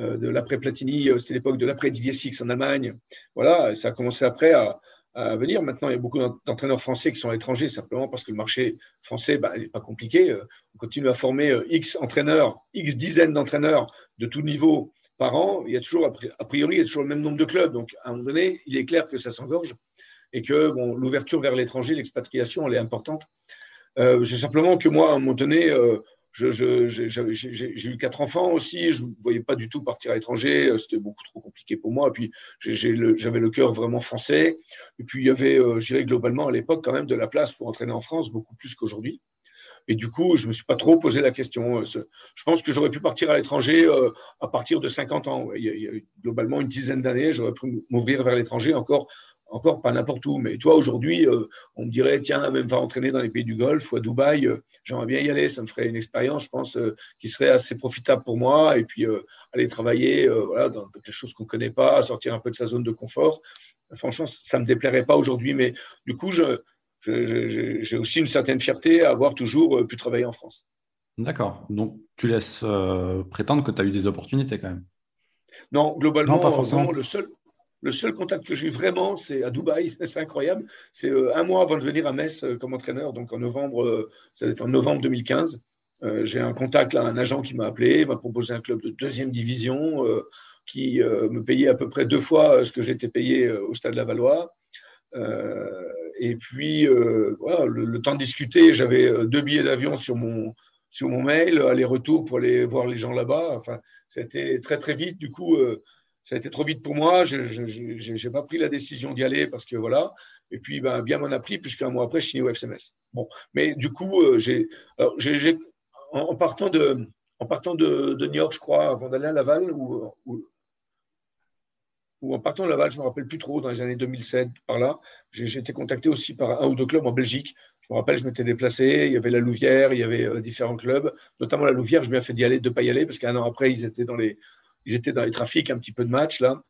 euh, de l'après-Platini, c'était l'époque de l'après-Didier Six en Allemagne. Voilà, ça a commencé après à, venir. Maintenant, il y a beaucoup d'entraîneurs français qui sont à l'étranger simplement parce que le marché français bah, n'est pas compliqué. On continue à former X entraîneurs, X dizaines d'entraîneurs de tout niveau par an. Il y a toujours, a priori, il y a toujours le même nombre de clubs. Donc, à un moment donné, il est clair que ça s'engorge et que bon, l'ouverture vers l'étranger, l'expatriation, elle est importante. c'est simplement que moi, à un moment donné, j'ai eu quatre enfants aussi, je ne voyais pas du tout partir à l'étranger, euh, c'était beaucoup trop compliqué pour moi. Et puis j'avais le, cœur vraiment français. Et puis il y avait, euh, je dirais globalement à l'époque, quand même de la place pour entraîner en France, beaucoup plus qu'aujourd'hui. Et du coup, je ne me suis pas trop posé la question. Euh, je pense que j'aurais pu partir à l'étranger à partir de 50 ans. Il y a, globalement une dizaine d'années, j'aurais pu m'ouvrir vers l'étranger encore encore pas n'importe où, mais toi aujourd'hui, euh, on me dirait, tiens, même va entraîner dans les pays du Golfe ou à Dubaï, euh, j'aimerais bien y aller, ça me ferait une expérience, je pense, euh, qui serait assez profitable pour moi, et puis aller travailler voilà, dans quelque chose qu'on ne connaît pas, sortir un peu de sa zone de confort. Franchement, ça ne me déplairait pas aujourd'hui, mais du coup, j'ai aussi une certaine fierté à avoir toujours pu travailler en France. D'accord, donc tu laisses prétendre que tu as eu des opportunités quand même. Non, globalement, pas forcément. le seul, le seul contact que j'ai eu vraiment, c'est à Dubaï, c'est incroyable. C'est euh, un mois avant de venir à Metz euh, comme entraîneur, donc en novembre, euh, ça en novembre 2015. j'ai un contact un agent qui m'a appelé, m'a proposé un club de deuxième division qui me payait à peu près deux fois ce que j'étais payé au Stade Lavallois. et puis, voilà, le, temps de discuter, j'avais deux billets d'avion sur mon, sur mon mail, aller-retour pour aller voir les gens là-bas. Enfin, c'était très très vite. Du coup, ça a été trop vite pour moi. Je n'ai pas pris la décision d'y aller parce que voilà. Et puis, ben, bien m'en a pris, puisqu'un mois après, je suis au FCMS. Bon. Mais du coup, euh, en, partant de, New York, je crois, avant d'aller à Laval, ou, ou, en partant de Laval, je ne me rappelle plus trop, dans les années 2007, par là, j'ai été contacté aussi par un ou deux clubs en Belgique. Je me rappelle, je m'étais déplacé, il y avait la Louvière, il y avait euh, différents clubs, notamment la Louvière, je m'ai fait d'y aller, de ne pas y aller, parce qu'un an après, ils étaient dans les, ils étaient dans les trafics, un petit peu de match, là.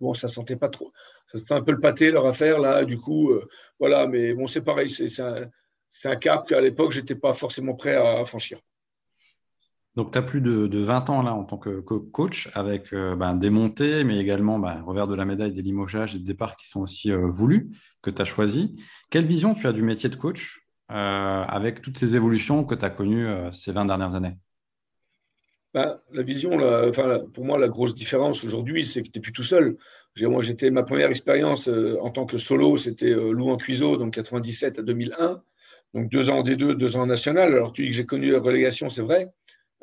Bon, ça sentait pas trop. Ça sentait un peu le pâté, leur affaire, là. Du coup, euh, voilà. Mais bon, c'est pareil. C'est un, cap qu'à l'époque, je n'étais pas forcément prêt à, franchir. Donc, tu as plus de, 20 ans là en tant que, coach, avec euh, ben, des montées, mais également ben, revers de la médaille, des limogeages et des départs qui sont aussi euh, voulus, que tu as choisis. Quelle vision tu as du métier de coach avec toutes ces évolutions que tu as connues ces 20 dernières années? Bah, la vision, enfin, pour moi, la grosse différence aujourd'hui, c'est que tu n'es plus tout seul. Moi, j'étais ma première expérience euh, en tant que solo, c'était euh, Louis en Cuiseau, donc 97 à 2001. Donc deux ans des deux, deux ans en national. Alors tu dis que j'ai connu la relégation, c'est vrai.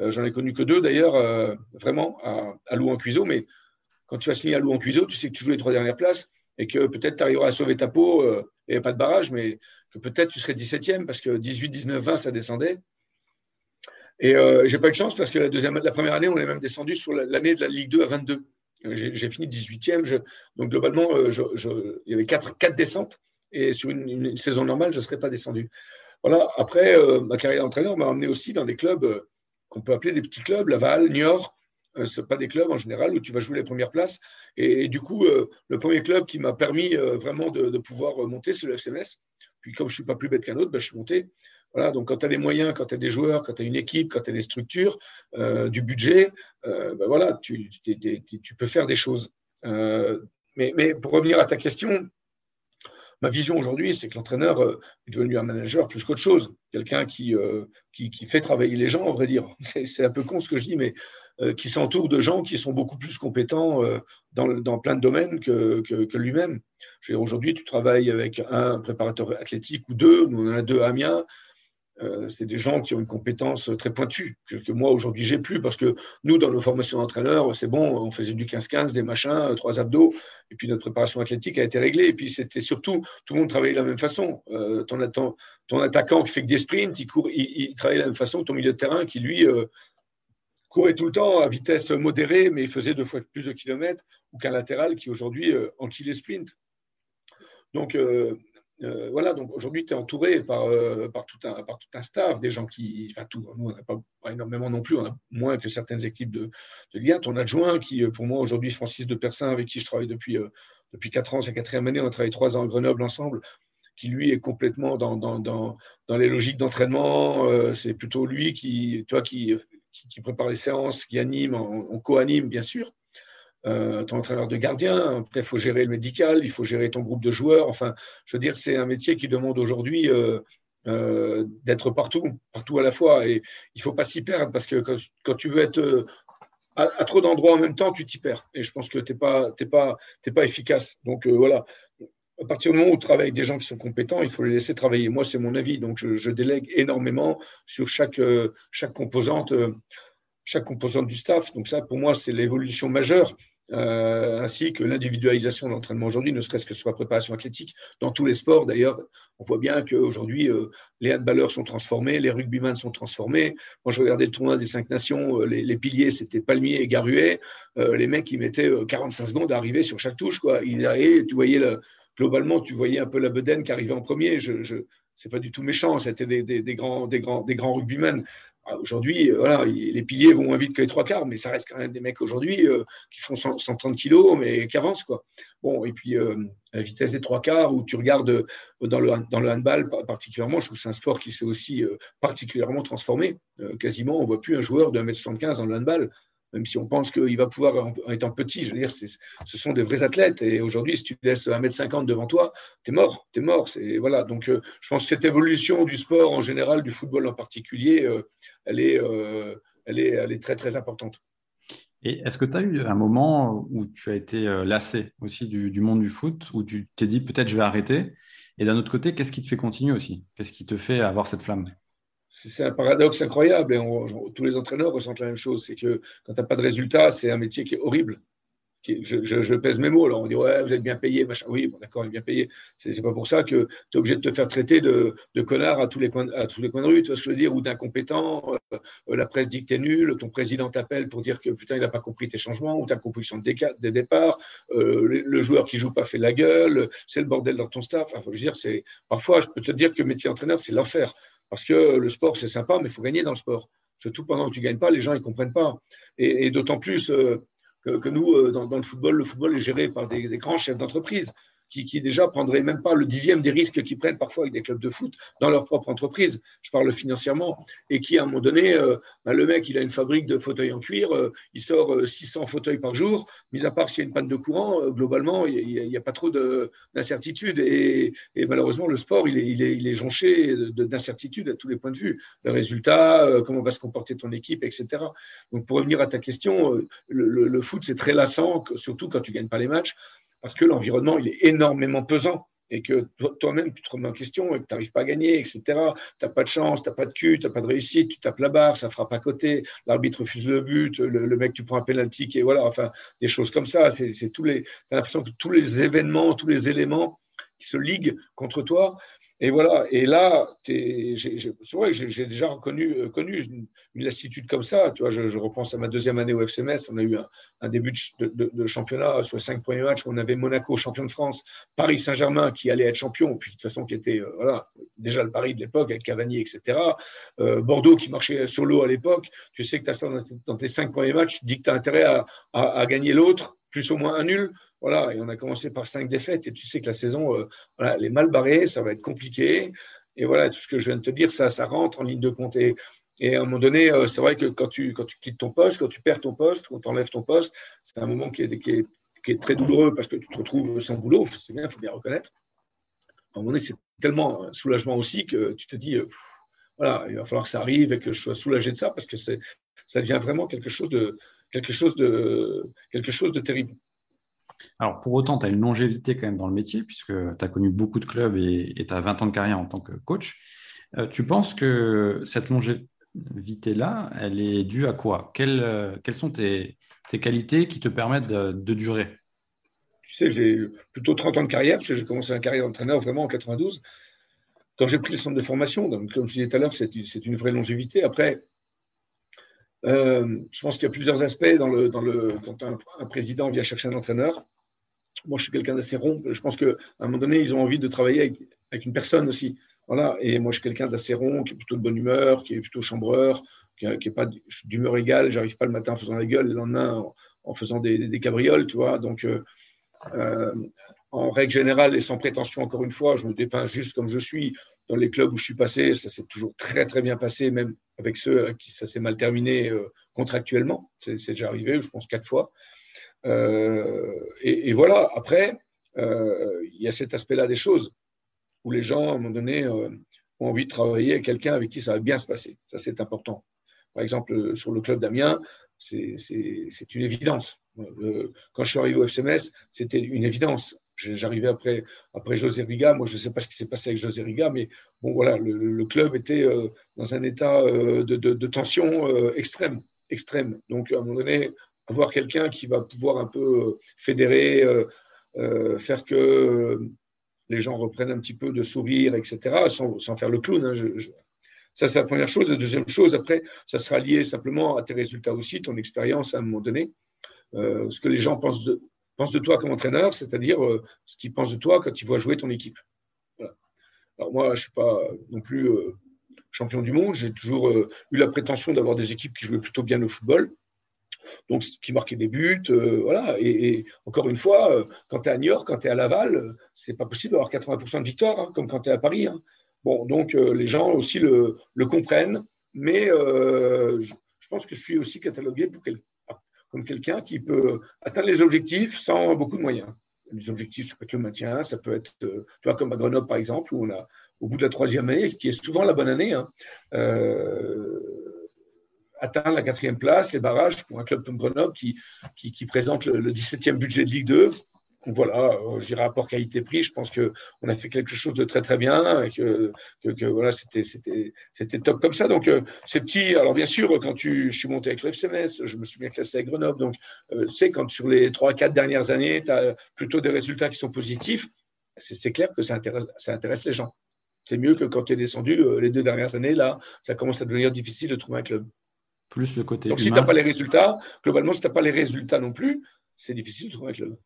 Euh, j'en ai connu que deux d'ailleurs, vraiment, à, à Louis en Cuiseau. Mais quand tu vas signer à Louis en Cuiseau, tu sais que tu joues les trois dernières places et que peut-être tu arriveras à sauver ta peau. A pas de barrage, mais que peut-être tu serais 17e parce que 18, 19, 20, ça descendait. Et euh, j'ai pas eu de chance parce que la, première année, on est même descendu sur l'année de la Ligue 2 à 22. J'ai fini 18e. donc globalement, euh, il y avait quatre, quatre descentes. Et sur une, saison normale, je ne serais pas descendu. Voilà. Après, euh, ma carrière d'entraîneur m'a emmené aussi dans des clubs euh, qu'on peut appeler des petits clubs, Laval, Niort. Euh, ce pas des clubs en général où tu vas jouer les premières places. Et, du coup, le premier club qui m'a permis vraiment de, de, pouvoir monter, c'est le FCMS. Puis comme je ne suis pas plus bête qu'un autre, ben, je suis monté. Voilà, donc quand tu as des moyens, quand tu as des joueurs, quand tu as une équipe, quand tu as des structures, euh, du budget, euh, ben voilà, tu, peux faire des choses. Euh, mais, pour revenir à ta question, ma vision aujourd'hui, c'est que l'entraîneur est devenu un manager plus qu'autre chose. Quelqu'un qui, fait travailler les gens, en vrai dire. C'est un peu con ce que je dis, mais qui s'entoure de gens qui sont beaucoup plus compétents dans, plein de domaines que lui-même. Aujourd'hui, tu travailles avec un préparateur athlétique ou deux, nous on en a deux à Amiens, euh, c'est des gens qui ont une compétence très pointue, que, moi aujourd'hui j'ai plus, parce que nous, dans nos formations d'entraîneurs, c'est bon, on faisait du 15-15, des machins, euh, trois abdos, et puis notre préparation athlétique a été réglée. Et puis c'était surtout, tout le monde travaillait de la même façon. Euh, ton, attaquant qui fait que des sprints, il, court, il, travaille de la même façon que ton milieu de terrain qui, lui, courait tout le temps à vitesse modérée, mais il faisait deux fois plus de kilomètres, ou qu'un latéral qui aujourd'hui enquille les sprints. Donc, euh, voilà, donc aujourd'hui, tu es entouré par, euh, par, tout un, staff, des gens qui. Enfin, tout, nous, on n'a pas, énormément non plus, on a moins que certaines équipes de, de Ligue Ton adjoint, qui, euh, pour moi, aujourd'hui, Francis de Persin, avec qui je travaille depuis, depuis 4 ans, c'est la quatrième année, on a travaillé 3 ans à Grenoble ensemble, qui, lui, est complètement dans, les logiques d'entraînement. c'est plutôt lui qui, toi, qui, qui, prépare les séances, qui anime, on co-anime, bien sûr. Euh, ton entraîneur de gardien. Après, il faut gérer le médical, il faut gérer ton groupe de joueurs. Enfin, je veux dire, c'est un métier qui demande aujourd'hui euh, euh, d'être partout, partout à la fois. Et il ne faut pas s'y perdre parce que quand, tu veux être à, trop d'endroits en même temps, tu t'y perds. Et je pense que tu n'es pas, pas, pas efficace. Donc voilà. À partir du moment où tu travailles avec des gens qui sont compétents, il faut les laisser travailler. Moi, c'est mon avis. Donc, je, délègue énormément sur chaque, chaque composante chaque composante du staff. Donc ça, pour moi, c'est l'évolution majeure. Euh, ainsi que l'individualisation de l'entraînement aujourd'hui, ne serait-ce que sur la préparation athlétique. Dans tous les sports, d'ailleurs, on voit bien qu'aujourd'hui, euh, les handballeurs sont transformés, les rugbyman sont transformés. Moi, je regardais le tournoi des cinq nations, euh, les, piliers, c'était Palmier et Garuet. les mecs, ils mettaient 45 secondes à arriver sur chaque touche. Quoi. tu voyais, globalement, tu voyais un peu la bedaine qui arrivait en premier. Je, je c'est pas du tout méchant, c'était des, des, grands, des, grands, des grands rugbymen. Ah, aujourd'hui, euh, voilà, les piliers vont moins vite que les trois quarts, mais ça reste quand même des mecs aujourd'hui euh, qui font 130 kilos, mais qui avancent. Quoi. Bon, et puis euh, la vitesse des trois quarts, où tu regardes dans, le, dans le handball particulièrement, je trouve que c'est un sport qui s'est aussi particulièrement transformé. quasiment, on ne voit plus un joueur de 1m75 dans le handball même si on pense qu'il va pouvoir, en étant petit, je veux dire, ce sont des vrais athlètes. Et aujourd'hui, si tu laisses 1m50 devant toi, tu es mort. Tu es mort. Voilà. Donc, euh, je pense que cette évolution du sport en général, du football en particulier, euh, elle, est, euh, elle, est, elle est très, très importante. Et est-ce que tu as eu un moment où tu as été lassé aussi du monde du foot, où tu t'es dit peut-être je vais arrêter? Et d'un autre côté, qu'est-ce qui te fait continuer aussi? Qu'est-ce qui te fait avoir cette flamme? C'est un paradoxe incroyable et tous les entraîneurs ressentent la même chose. C'est que quand tu n'as pas de résultat, c'est un métier qui est horrible. je, pèse mes mots. Alors on dit ouais, vous êtes bien payé, machin. Oui, bon, d'accord, il est bien payé. C'est pas pour ça que tu es obligé de te faire traiter de, connard à tous les coins, de rue, tu vois ce que je veux dire, ou d'incompétent. Euh, euh, la presse dit que t'es nul, ton président t'appelle pour dire que putain il n'a pas compris tes changements ou ta composition de, de départ. Euh, le, joueur qui joue pas fait la gueule, c'est le bordel dans ton staff. Enfin, je veux dire, c'est parfois je peux te dire que le métier entraîneur c'est l'enfer parce que le sport c'est sympa, mais il faut gagner dans le sport. Surtout pendant que tu gagnes pas, les gens ils comprennent pas. Et, d'autant plus que, nous, euh, dans, le football, le football est géré par des grands chefs d'entreprise qui, qui, déjà prendraient même pas le dixième des risques qu'ils prennent parfois avec des clubs de foot dans leur propre entreprise. Je parle financièrement. Et qui, à un moment donné, euh, bah, le mec, il a une fabrique de fauteuils en cuir, euh, il sort 600 euh, fauteuils par jour, mis à part s'il y a une panne de courant, globalement, il n'y a, pas trop d'incertitude. Et, malheureusement, le sport, il est, jonché d'incertitudes à tous les points de vue. Le résultat, comment va se comporter ton équipe, etc. Donc, pour revenir à ta question, le, foot, c'est très lassant, surtout quand tu gagnes pas les matchs parce que l'environnement, il est énormément pesant et que toi-même, tu te remets en question et que tu n'arrives pas à gagner, etc. Tu n'as pas de chance, tu n'as pas de cul, tu n'as pas de réussite, tu tapes la barre, ça frappe à côté, l'arbitre refuse le but, le, mec, tu prends un penalty, et voilà, enfin, des choses comme ça. Tu as l'impression que tous les événements, tous les éléments qui se liguent contre toi et voilà, et là, c'est vrai que j'ai déjà reconnu, euh, connu une, lassitude comme ça. Tu vois, je, repense à ma deuxième année au FCMS. On a eu un, début de, championnat sur les cinq premiers matchs. On avait Monaco, champion de France, Paris Saint-Germain qui allait être champion, puis de toute façon qui était euh, voilà, déjà le Paris de l'époque avec Cavani, etc. Euh, Bordeaux qui marchait solo à l'époque. Tu sais que tu as ça dans tes cinq premiers matchs. Tu dis que tu as intérêt à gagner l'autre, plus ou moins un nul. Voilà, et on a commencé par cinq défaites, et tu sais que la saison, euh, voilà, elle est mal barrée, ça va être compliqué. Et voilà, tout ce que je viens de te dire, ça, ça rentre en ligne de compte. Et, à un moment donné, euh, c'est vrai que quand tu, quand tu quittes ton poste, quand tu perds ton poste, quand tu enlèves ton poste, c'est un moment qui est, qui, est, qui est, très douloureux parce que tu te retrouves sans boulot, c'est bien, il faut bien reconnaître. À un moment donné, c'est tellement un soulagement aussi que tu te dis, euh, voilà, il va falloir que ça arrive et que je sois soulagé de ça parce que ça devient vraiment quelque chose de, quelque chose de, quelque chose de terrible. Alors, pour autant, tu as une longévité quand même dans le métier, puisque tu as connu beaucoup de clubs et tu as 20 ans de carrière en tant que coach. Euh, tu penses que cette longévité-là, elle est due à quoi? Euh, Quelles, sont tes, qualités qui te permettent de, durer? Tu sais, j'ai plutôt 30 ans de carrière, parce que j'ai commencé ma carrière d'entraîneur vraiment en 92. Quand j'ai pris le centre de formation, donc, comme je disais tout à l'heure, c'est une vraie longévité. Après, euh, je pense qu'il y a plusieurs aspects dans le, quand un, président vient chercher un entraîneur. Moi, je suis quelqu'un d'assez rond. Je pense qu'à un moment donné, ils ont envie de travailler avec, une personne aussi. Voilà. Et moi, je suis quelqu'un d'assez rond, qui est plutôt de bonne humeur, qui est plutôt chambreur, qui n'est pas d'humeur égale. J'arrive pas le matin en faisant la gueule, le lendemain en, faisant des, cabrioles, tu. Donc, euh, euh, en règle générale et sans prétention, encore une fois, je me dépeins juste comme je suis. Dans les clubs où je suis passé, ça s'est toujours très très bien passé, même avec ceux à qui ça s'est mal terminé euh, contractuellement. C'est déjà arrivé, je pense, quatre fois. Euh, et, voilà, après, euh, il y a cet aspect-là des choses où les gens, à un moment donné, ont envie de travailler avec quelqu'un avec qui ça va bien se passer. Ça, c'est important. Par exemple, sur le club d'Amiens, c'est une évidence. Quand je suis arrivé au FCMS, c'était une évidence. J'arrivais après, après José Riga. Moi, je ne sais pas ce qui s'est passé avec José Riga, mais bon, voilà, le, club était euh, dans un état euh, de, tension euh, extrême, extrême. Donc, à un moment donné, avoir quelqu'un qui va pouvoir un peu fédérer, faire que les gens reprennent un petit peu de sourire, etc., sans, faire le clown. Hein, ça, c'est la première chose. La deuxième chose, après, ça sera lié simplement à tes résultats aussi, ton expérience à un moment donné. ce que les gens pensent de, pense de toi comme entraîneur, c'est-à-dire euh, ce qu'ils pensent de toi quand ils voient jouer ton équipe. Alors moi, je ne suis pas non plus euh, champion du monde. J'ai toujours euh, eu la prétention d'avoir des équipes qui jouaient plutôt bien au football, donc qui marquaient des buts. voilà. Et, encore une fois, quand tu es à York, quand tu es à Laval, c'est pas possible d'avoir 80% de victoire, hein, comme quand tu es à Paris. Hein. Bon, donc les gens aussi le, comprennent, mais je, pense que je suis aussi catalogué pour, quel, comme quelqu'un qui peut atteindre les objectifs sans beaucoup de moyens. Les objectifs, ça peut être le maintien, ça peut être, euh, tu vois, comme à Grenoble par exemple, où on a, au bout de la troisième année, ce qui est souvent la bonne année, hein, euh, atteindre la quatrième place, les barrages pour un club comme Grenoble qui, qui, présente le, 17e budget de Ligue 2. Voilà, euh, je dirais rapport qualité-prix, je pense qu'on a fait quelque chose de très très bien et que, que, voilà, c'était, top comme ça. Donc, euh, c'est petit. Alors, bien sûr, quand tu, je suis monté avec le FCMS, je me suis bien classé avec Grenoble. Donc, euh, tu sais, quand sur les trois, quatre dernières années, tu as plutôt des résultats qui sont positifs, c'est, c'est clair que ça intéresse, ça intéresse les gens. C'est mieux que quand tu es descendu les deux dernières années. Là, ça commence à devenir difficile de trouver un club. Plus le côté. Donc, si tu n'as pas les résultats, globalement, si tu n'as pas les résultats non plus, c'est difficile de trouver un club.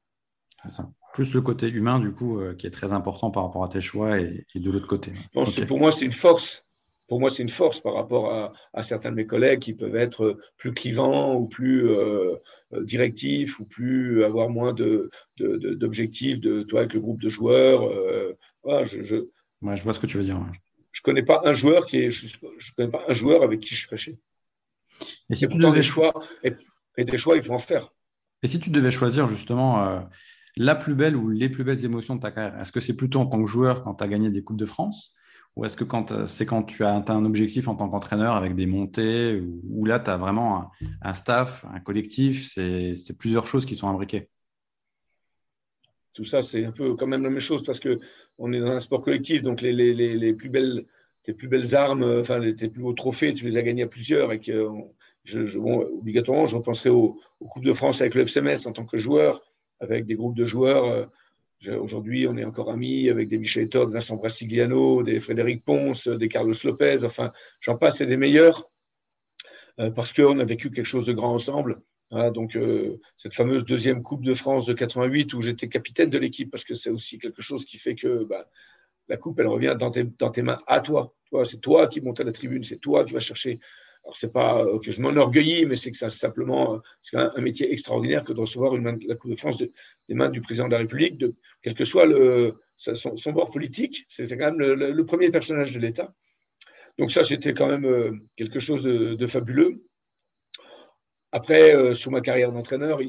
Plus le côté humain, du coup, euh, qui est très important par rapport à tes choix et, de l'autre côté. Pour moi, c'est une force. Pour moi, c'est une force par rapport à, certains de mes collègues qui peuvent être plus clivants ou plus euh, euh, directifs ou plus avoir moins d'objectifs de, toi avec le groupe de joueurs. je, je, je vois ce que tu veux dire. Je connais pas un joueur qui est, je, connais pas un joueur avec qui je suis fâché. Et si tu devais choix et, des choix, il faut en faire. Et si tu devais choisir justement la plus belle ou les plus belles émotions de ta carrière? Est-ce que c'est plutôt en tant que joueur quand tu as gagné des Coupes de France? Ou est-ce que euh, c'est quand tu as atteint un objectif en tant qu'entraîneur avec des montées Ou là, tu as vraiment un, staff, un collectif C'est plusieurs choses qui sont imbriquées? Tout ça, c'est un peu quand même la même chose parce qu'on est dans un sport collectif. Donc, les, plus belles, tes plus belles armes, enfin, tes plus beaux trophées, tu les as gagnés à plusieurs. Et je, obligatoirement, je repenserai aux, aux Coupes de France avec le FCMS en tant que joueur avec des groupes de joueurs. Euh, aujourd'hui, on est encore amis avec des Michel Todd, Vincent Brassigliano, des Frédéric Ponce, des Carlos Lopez, enfin, j'en passe et des meilleurs, euh, parce qu'on a vécu quelque chose de grand ensemble. donc, euh, cette fameuse deuxième Coupe de France de 88 où j'étais capitaine de l'équipe, parce que c'est aussi quelque chose qui fait que bah, la Coupe, elle revient dans tes, mains à toi. toi c'est toi qui montes à la tribune, c'est toi qui vas chercher alors, c'est pas euh, que je m'enorgueillis, mais c'est que ça, simplement, euh, un métier extraordinaire que de recevoir une la Coupe de France des mains du président de la République, de, quel que soit le, son, bord politique. C'est, quand même le, premier personnage de l'État. Donc, ça, c'était quand même euh, quelque chose de, fabuleux. Après, sur ma carrière d'entraîneur,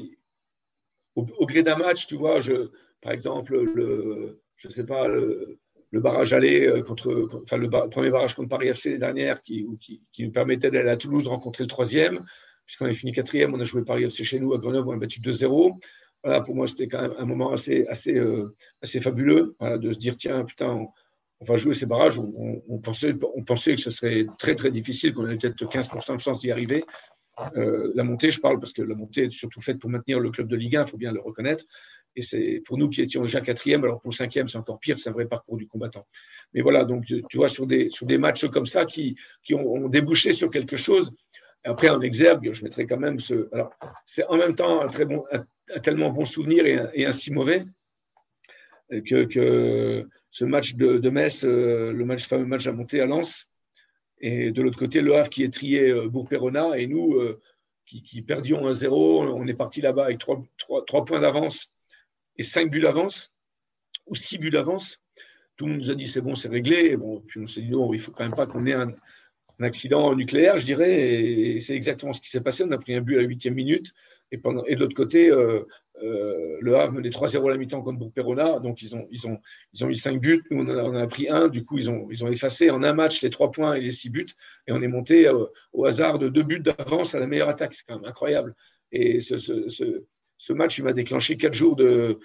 au, gré d'un match, tu vois, je, par exemple, le, je sais pas, le, le barrage aller euh, contre, enfin le, premier barrage contre Paris FC l'année dernière qui, nous permettait d'aller à Toulouse rencontrer le troisième, puisqu'on a fini quatrième, on a joué Paris FC chez nous à Grenoble, on a battu 2-0. Voilà, pour moi, c'était quand même un moment assez, assez, euh, assez fabuleux de se dire tiens, putain, on, va jouer ces barrages. On, pensait, on pensait que ce serait très, très difficile, qu'on avait peut-être 15% de chance d'y arriver. Euh, la montée, je parle parce que la montée est surtout faite pour maintenir le club de Ligue 1, il faut bien le reconnaître. Et c'est pour nous qui étions déjà quatrième, alors pour le cinquième, c'est encore pire, c'est un vrai parcours du combattant. Mais voilà, donc tu vois, sur des, sur des matchs comme ça qui, qui ont, débouché sur quelque chose, après en exergue, je mettrai quand même ce. Alors, c'est en même temps un, très bon, un, tellement bon souvenir et un, si mauvais que, que ce match de, Metz, euh, le match, fameux match à monter à Lens, et de l'autre côté, le Havre qui trié euh, Bourg-Perona, et nous euh, qui, qui, perdions 1-0, on est parti là-bas avec trois points d'avance et 5 buts d'avance ou 6 buts d'avance. Tout le monde nous a dit c'est bon, c'est réglé. bon, puis on s'est dit non, il faut quand même pas qu'on ait un, accident nucléaire, je dirais. Et, c'est exactement ce qui s'est passé. On a pris un but à la huitième minute. Et, pendant, et de l'autre côté, euh, euh, le Havre menait 3-0 à la mi-temps contre Bourg-Perona. Donc ils ont, ils, ont, ils ont eu 5 buts. Nous, on en a, pris un. Du coup, ils ont, ils ont effacé en un match les 3 points et les 6 buts. Et on est monté euh, au hasard de 2 buts d'avance à la meilleure attaque. C'est quand même incroyable. Et ce match, il m'a déclenché quatre jours de,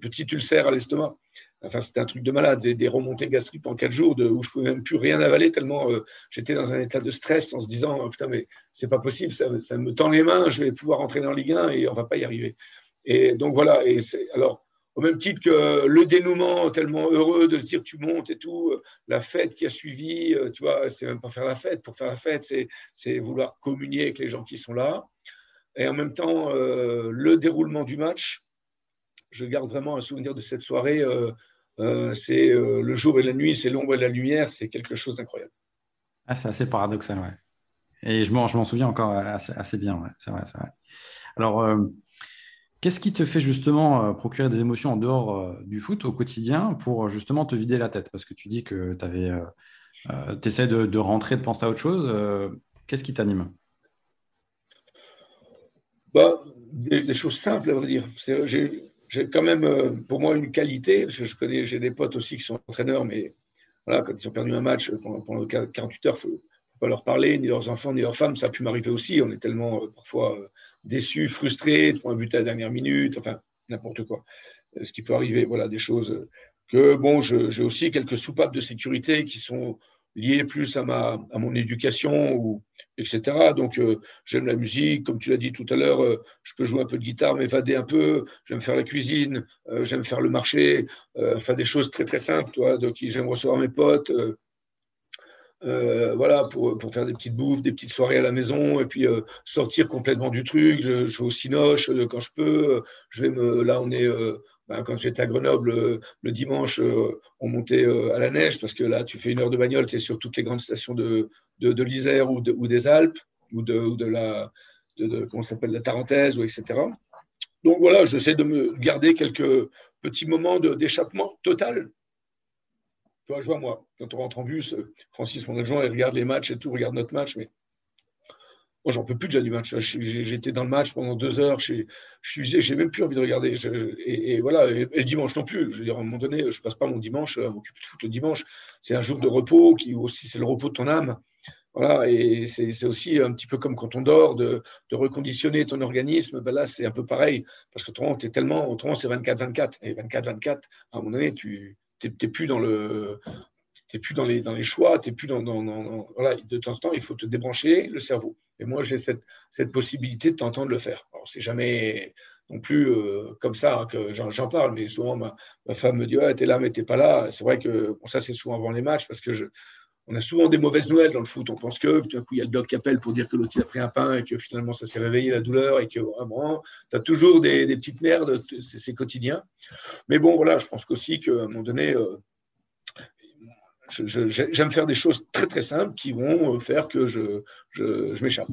petits ulcères à l'estomac. Enfin, c'était un truc de malade, des, remontées gastriques en quatre jours où je pouvais même plus rien avaler tellement euh, j'étais dans un état de stress en se disant putain mais c'est pas possible, ça, me tend les mains, je vais pouvoir rentrer dans Ligue 1 et on va pas y arriver. Et donc voilà. Alors au même titre que le dénouement tellement heureux de se dire tu montes et tout, la fête qui a suivi, euh, tu vois, c'est même pas faire la fête. Pour faire la fête, c'est vouloir communier avec les gens qui sont là. Et en même temps, euh, le déroulement du match, je garde vraiment un souvenir de cette soirée. Euh, euh, c'est le jour et la nuit, c'est l'ombre et la lumière, c'est quelque chose d'incroyable. Ah, c'est assez paradoxal, ouais. Et je m'en, souviens encore assez, bien, ouais. c'est vrai, vrai. Alors, qu'est-ce qui te fait justement procurer des émotions en dehors du foot au quotidien pour justement te vider la tête? Parce que tu dis que tu essaies de, de, rentrer, de penser à autre chose. qu'est-ce qui t'anime? Bah, des, choses simples, à vrai dire. J'ai quand même, euh, pour moi, une qualité, parce que je connais, j'ai des potes aussi qui sont entraîneurs, mais voilà, quand ils ont perdu un match pendant, pendant 48 heures, il ne faut pas leur parler, ni leurs enfants, ni leurs femmes. Ça a pu m'arriver aussi. On est tellement euh, parfois euh, déçus, frustrés, prendre un but à la dernière minute. Enfin, n'importe quoi. Ce qui peut arriver, voilà, des choses que, bon, j'ai aussi quelques soupapes de sécurité qui sont liées plus à, ma, à mon éducation, ou, etc. Donc, euh, j'aime la musique, comme tu l'as dit tout à l'heure, euh, je peux jouer un peu de guitare, m'évader un peu, j'aime faire la cuisine, euh, j'aime faire le marché, faire des choses très, très simples, toi, donc j'aime recevoir mes potes, voilà, pour, pour, faire des petites bouffes, des petites soirées à la maison, et puis sortir complètement du truc. Je, je vais au Cinoche quand je peux. Je vais là, on est, ben, quand j'étais à Grenoble, le, dimanche, on montait à la neige, parce que là, tu fais une heure de bagnole, tu es sur toutes les grandes stations de, de, l'Isère ou, des Alpes, ou de, la, comment s'appelle, la Tarentaise, ou etc. Donc voilà, j'essaie de me garder quelques petits moments d'échappement total je vois, moi, quand on rentre en bus, euh, Francis, mon agent, il regarde les matchs et tout, regarde notre match, mais j'en peux plus déjà du match. J'étais dans le match pendant deux heures, je suis j'ai même plus envie de regarder. et, voilà, et, le dimanche non plus. Je veux dire, à un moment donné, je passe pas mon dimanche à m'occuper de foot le dimanche. C'est un jour de repos qui aussi, c'est le repos de ton âme. Voilà, et c'est aussi un petit peu comme quand on dort, de, reconditionner ton organisme. Ben là, c'est un peu pareil, parce que autrement, es tellement, autrement c'est 24-24. Et 24-24, à un moment donné, tu n'es plus dans le plus dans les, dans les choix, tu plus dans, dans, voilà, de temps en temps, il faut te débrancher le cerveau. Et moi, j'ai cette, cette possibilité de t'entendre le faire. Alors, c'est jamais non plus euh, comme ça que j'en parle, mais souvent, ma, ma, femme me dit, ouais, t'es là, mais t'es pas là. C'est vrai que ça, c'est souvent avant les matchs parce que je, on a souvent des mauvaises nouvelles dans le foot. On pense que tout d'un coup, il y a le doc qui appelle pour dire que l'autre a pris un pain et que finalement, ça s'est réveillé la douleur et que vraiment, tu as toujours des, des, petites merdes, c'est quotidien. Mais bon, voilà, je pense qu'aussi qu'à un moment donné, euh, j'aime faire des choses très très simples qui vont euh, faire que je, je, m'échappe.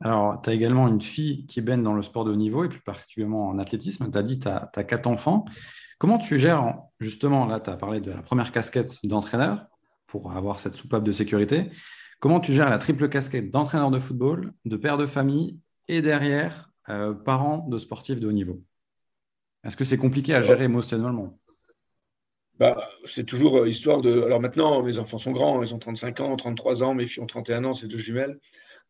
Alors, tu as également une fille qui baigne dans le sport de haut niveau et plus particulièrement en athlétisme. Tu as dit que tu as, quatre enfants. Comment tu gères, justement, là, tu as parlé de la première casquette d'entraîneur pour avoir cette soupape de sécurité. Comment tu gères la triple casquette d'entraîneur de football, de père de famille et derrière, euh, parent de sportifs de haut niveau? Est-ce que c'est compliqué à gérer émotionnellement? Bah, c'est toujours euh, histoire de. Alors maintenant, mes enfants sont grands, ils ont 35 ans, 33 ans, mes filles ont 31 ans, c'est deux jumelles.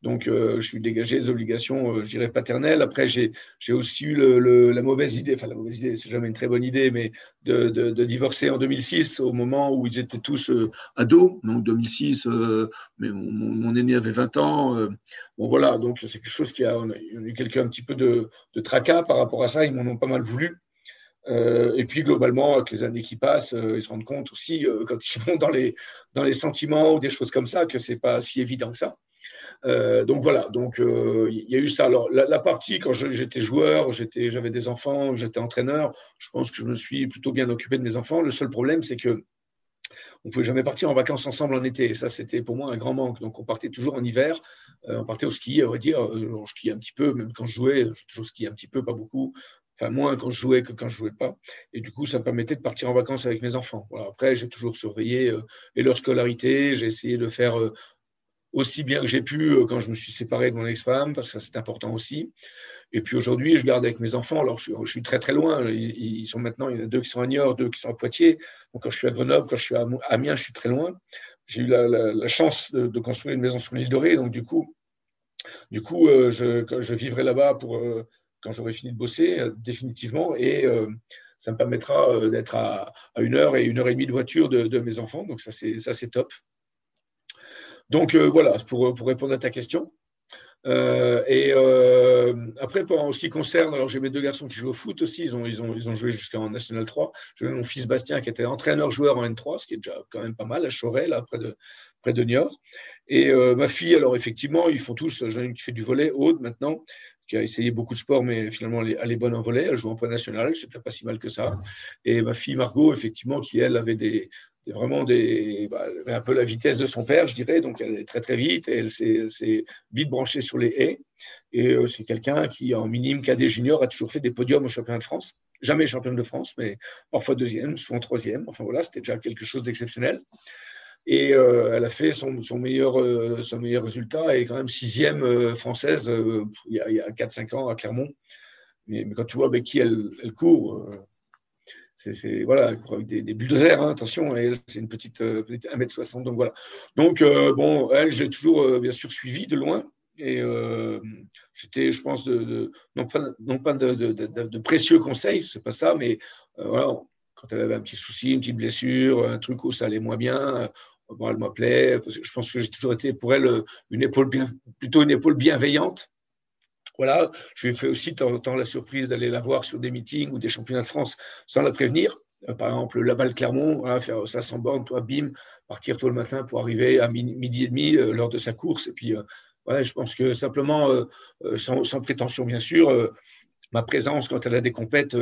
Donc, euh, je suis dégagé des obligations, euh, je dirais, paternelles. Après, j'ai aussi eu la mauvaise idée, enfin, la mauvaise idée, c'est jamais une très bonne idie, mais de, divorcer en 2006, au moment où ils étaient tous ados. Donc, 2006, mais mon, aîné avait 20 ans. bon, voilà, donc c'est quelque chose qui a. A, eu un petit peu de, de tracas par rapport à ça, ils m'en ont pas mal voulu. Euh, et puis globalement, avec les années qui passent, euh, ils se rendent compte aussi, euh, quand ils vont dans les, dans les sentiments ou des choses comme ça, que c'est pas si évident que ça. donc voilà, donc il y a eu ça. Alors la, partie quand j'étais joueur, j'avais des enfants, j'étais entraîneur, je pense que je me suis plutôt bien occupé de mes enfants. Le seul problème, c'est que on pouvait jamais partir en vacances ensemble en été. Et ça, c'était pour moi un grand manque. Donc, on partait toujours en hiver. on partait au ski, on va dire. je skiais un petit peu, même quand je jouais, j'ai toujours un petit peu, pas beaucoup. Enfin, moins quand je jouais que quand je jouais pas. Et du coup, ça me permettait de partir en vacances avec mes enfants. Après, j'ai toujours surveillé euh, et leur scolarité. J'ai essayé de faire euh, aussi bien que j'ai pu euh, quand je me suis séparé de mon ex-femme, parce que ça, c'est important aussi. Et puis aujourd'hui, je garde avec mes enfants. Alors, je, suis très, très loin. Ils, sont maintenant, il y en a deux qui sont à Niort, deux qui sont à Poitiers. Donc, quand je suis à Grenoble, quand je suis à Amiens, je suis très loin. J'ai eu la, chance de, construire une maison sur l'île Dorée. Donc, du coup, du coup je vivrai là-bas pour quand j'aurai fini de bosser, euh, définitivement. Et euh, ça me permettra euh, d'être à, une heure et une heure et demie de voiture de, mes enfants. Donc, ça, c'est top. Donc, voilà, pour, pour, répondre à ta question. et après, en ce qui concerne, alors j'ai mes deux garçons qui jouent au foot aussi, ils ont, ils ont, ils ont joué jusqu'en National 3. J'ai mon fils Bastien qui était entraîneur-joueur en N3, ce qui est déjà quand même pas mal, à Chorel, là, près de, près de Niort. Et ma fille, alors effectivement, ils font tous, j'en ai une qui fait du volet, Aude maintenant, qui a essayé beaucoup de sport, mais finalement elle est, bonne en volet, elle joue en point national, c'est pas si mal que ça. Et ma fille Margot, effectivement, qui elle avait des, vraiment des, bah, un peu la vitesse de son père, je dirais, donc elle est très très vite et elle s'est vite branchée sur les haies. Et euh, c'est quelqu'un qui, en minime cadet junior, a toujours fait des podiums au championnat de France. Jamais championne de France, mais parfois deuxième, souvent troisième. Enfin voilà, c'était déjà quelque chose d'exceptionnel. Et euh, elle a fait son, meilleur, euh, son meilleur résultat, et quand même sixième euh, française il y a, a 4-5 ans à Clermont. Mais, quand tu vois avec qui elle, elle court, c'est voilà, avec des, des bulldozers, hein, attention, elle, c'est une petite, petite 1m60, donc voilà. Donc, bon, elle, j'ai toujours bien sûr suivi de loin. et j'étais, je pense, non pas, non pas de, précieux conseils, c'est pas ça, mais voilà, quand elle avait un petit souci, une petite blessure, un truc où ça allait moins bien, elle m'appelait. Je pense que j'ai toujours été pour elle une épaule plutôt une épaule bienveillante. Voilà, je lui ai fait aussi de temps en temps la surprise d'aller la voir sur des meetings ou des championnats de France sans la prévenir. Euh, par exemple, la balle Clermont, voilà, faire ça sans borne, toi, bim, partir tôt le matin pour arriver à midi et demi euh, lors de sa course. Et puis, euh, voilà, je pense que simplement, sans, sans, prétention bien sûr, ma présence quand elle a des compètes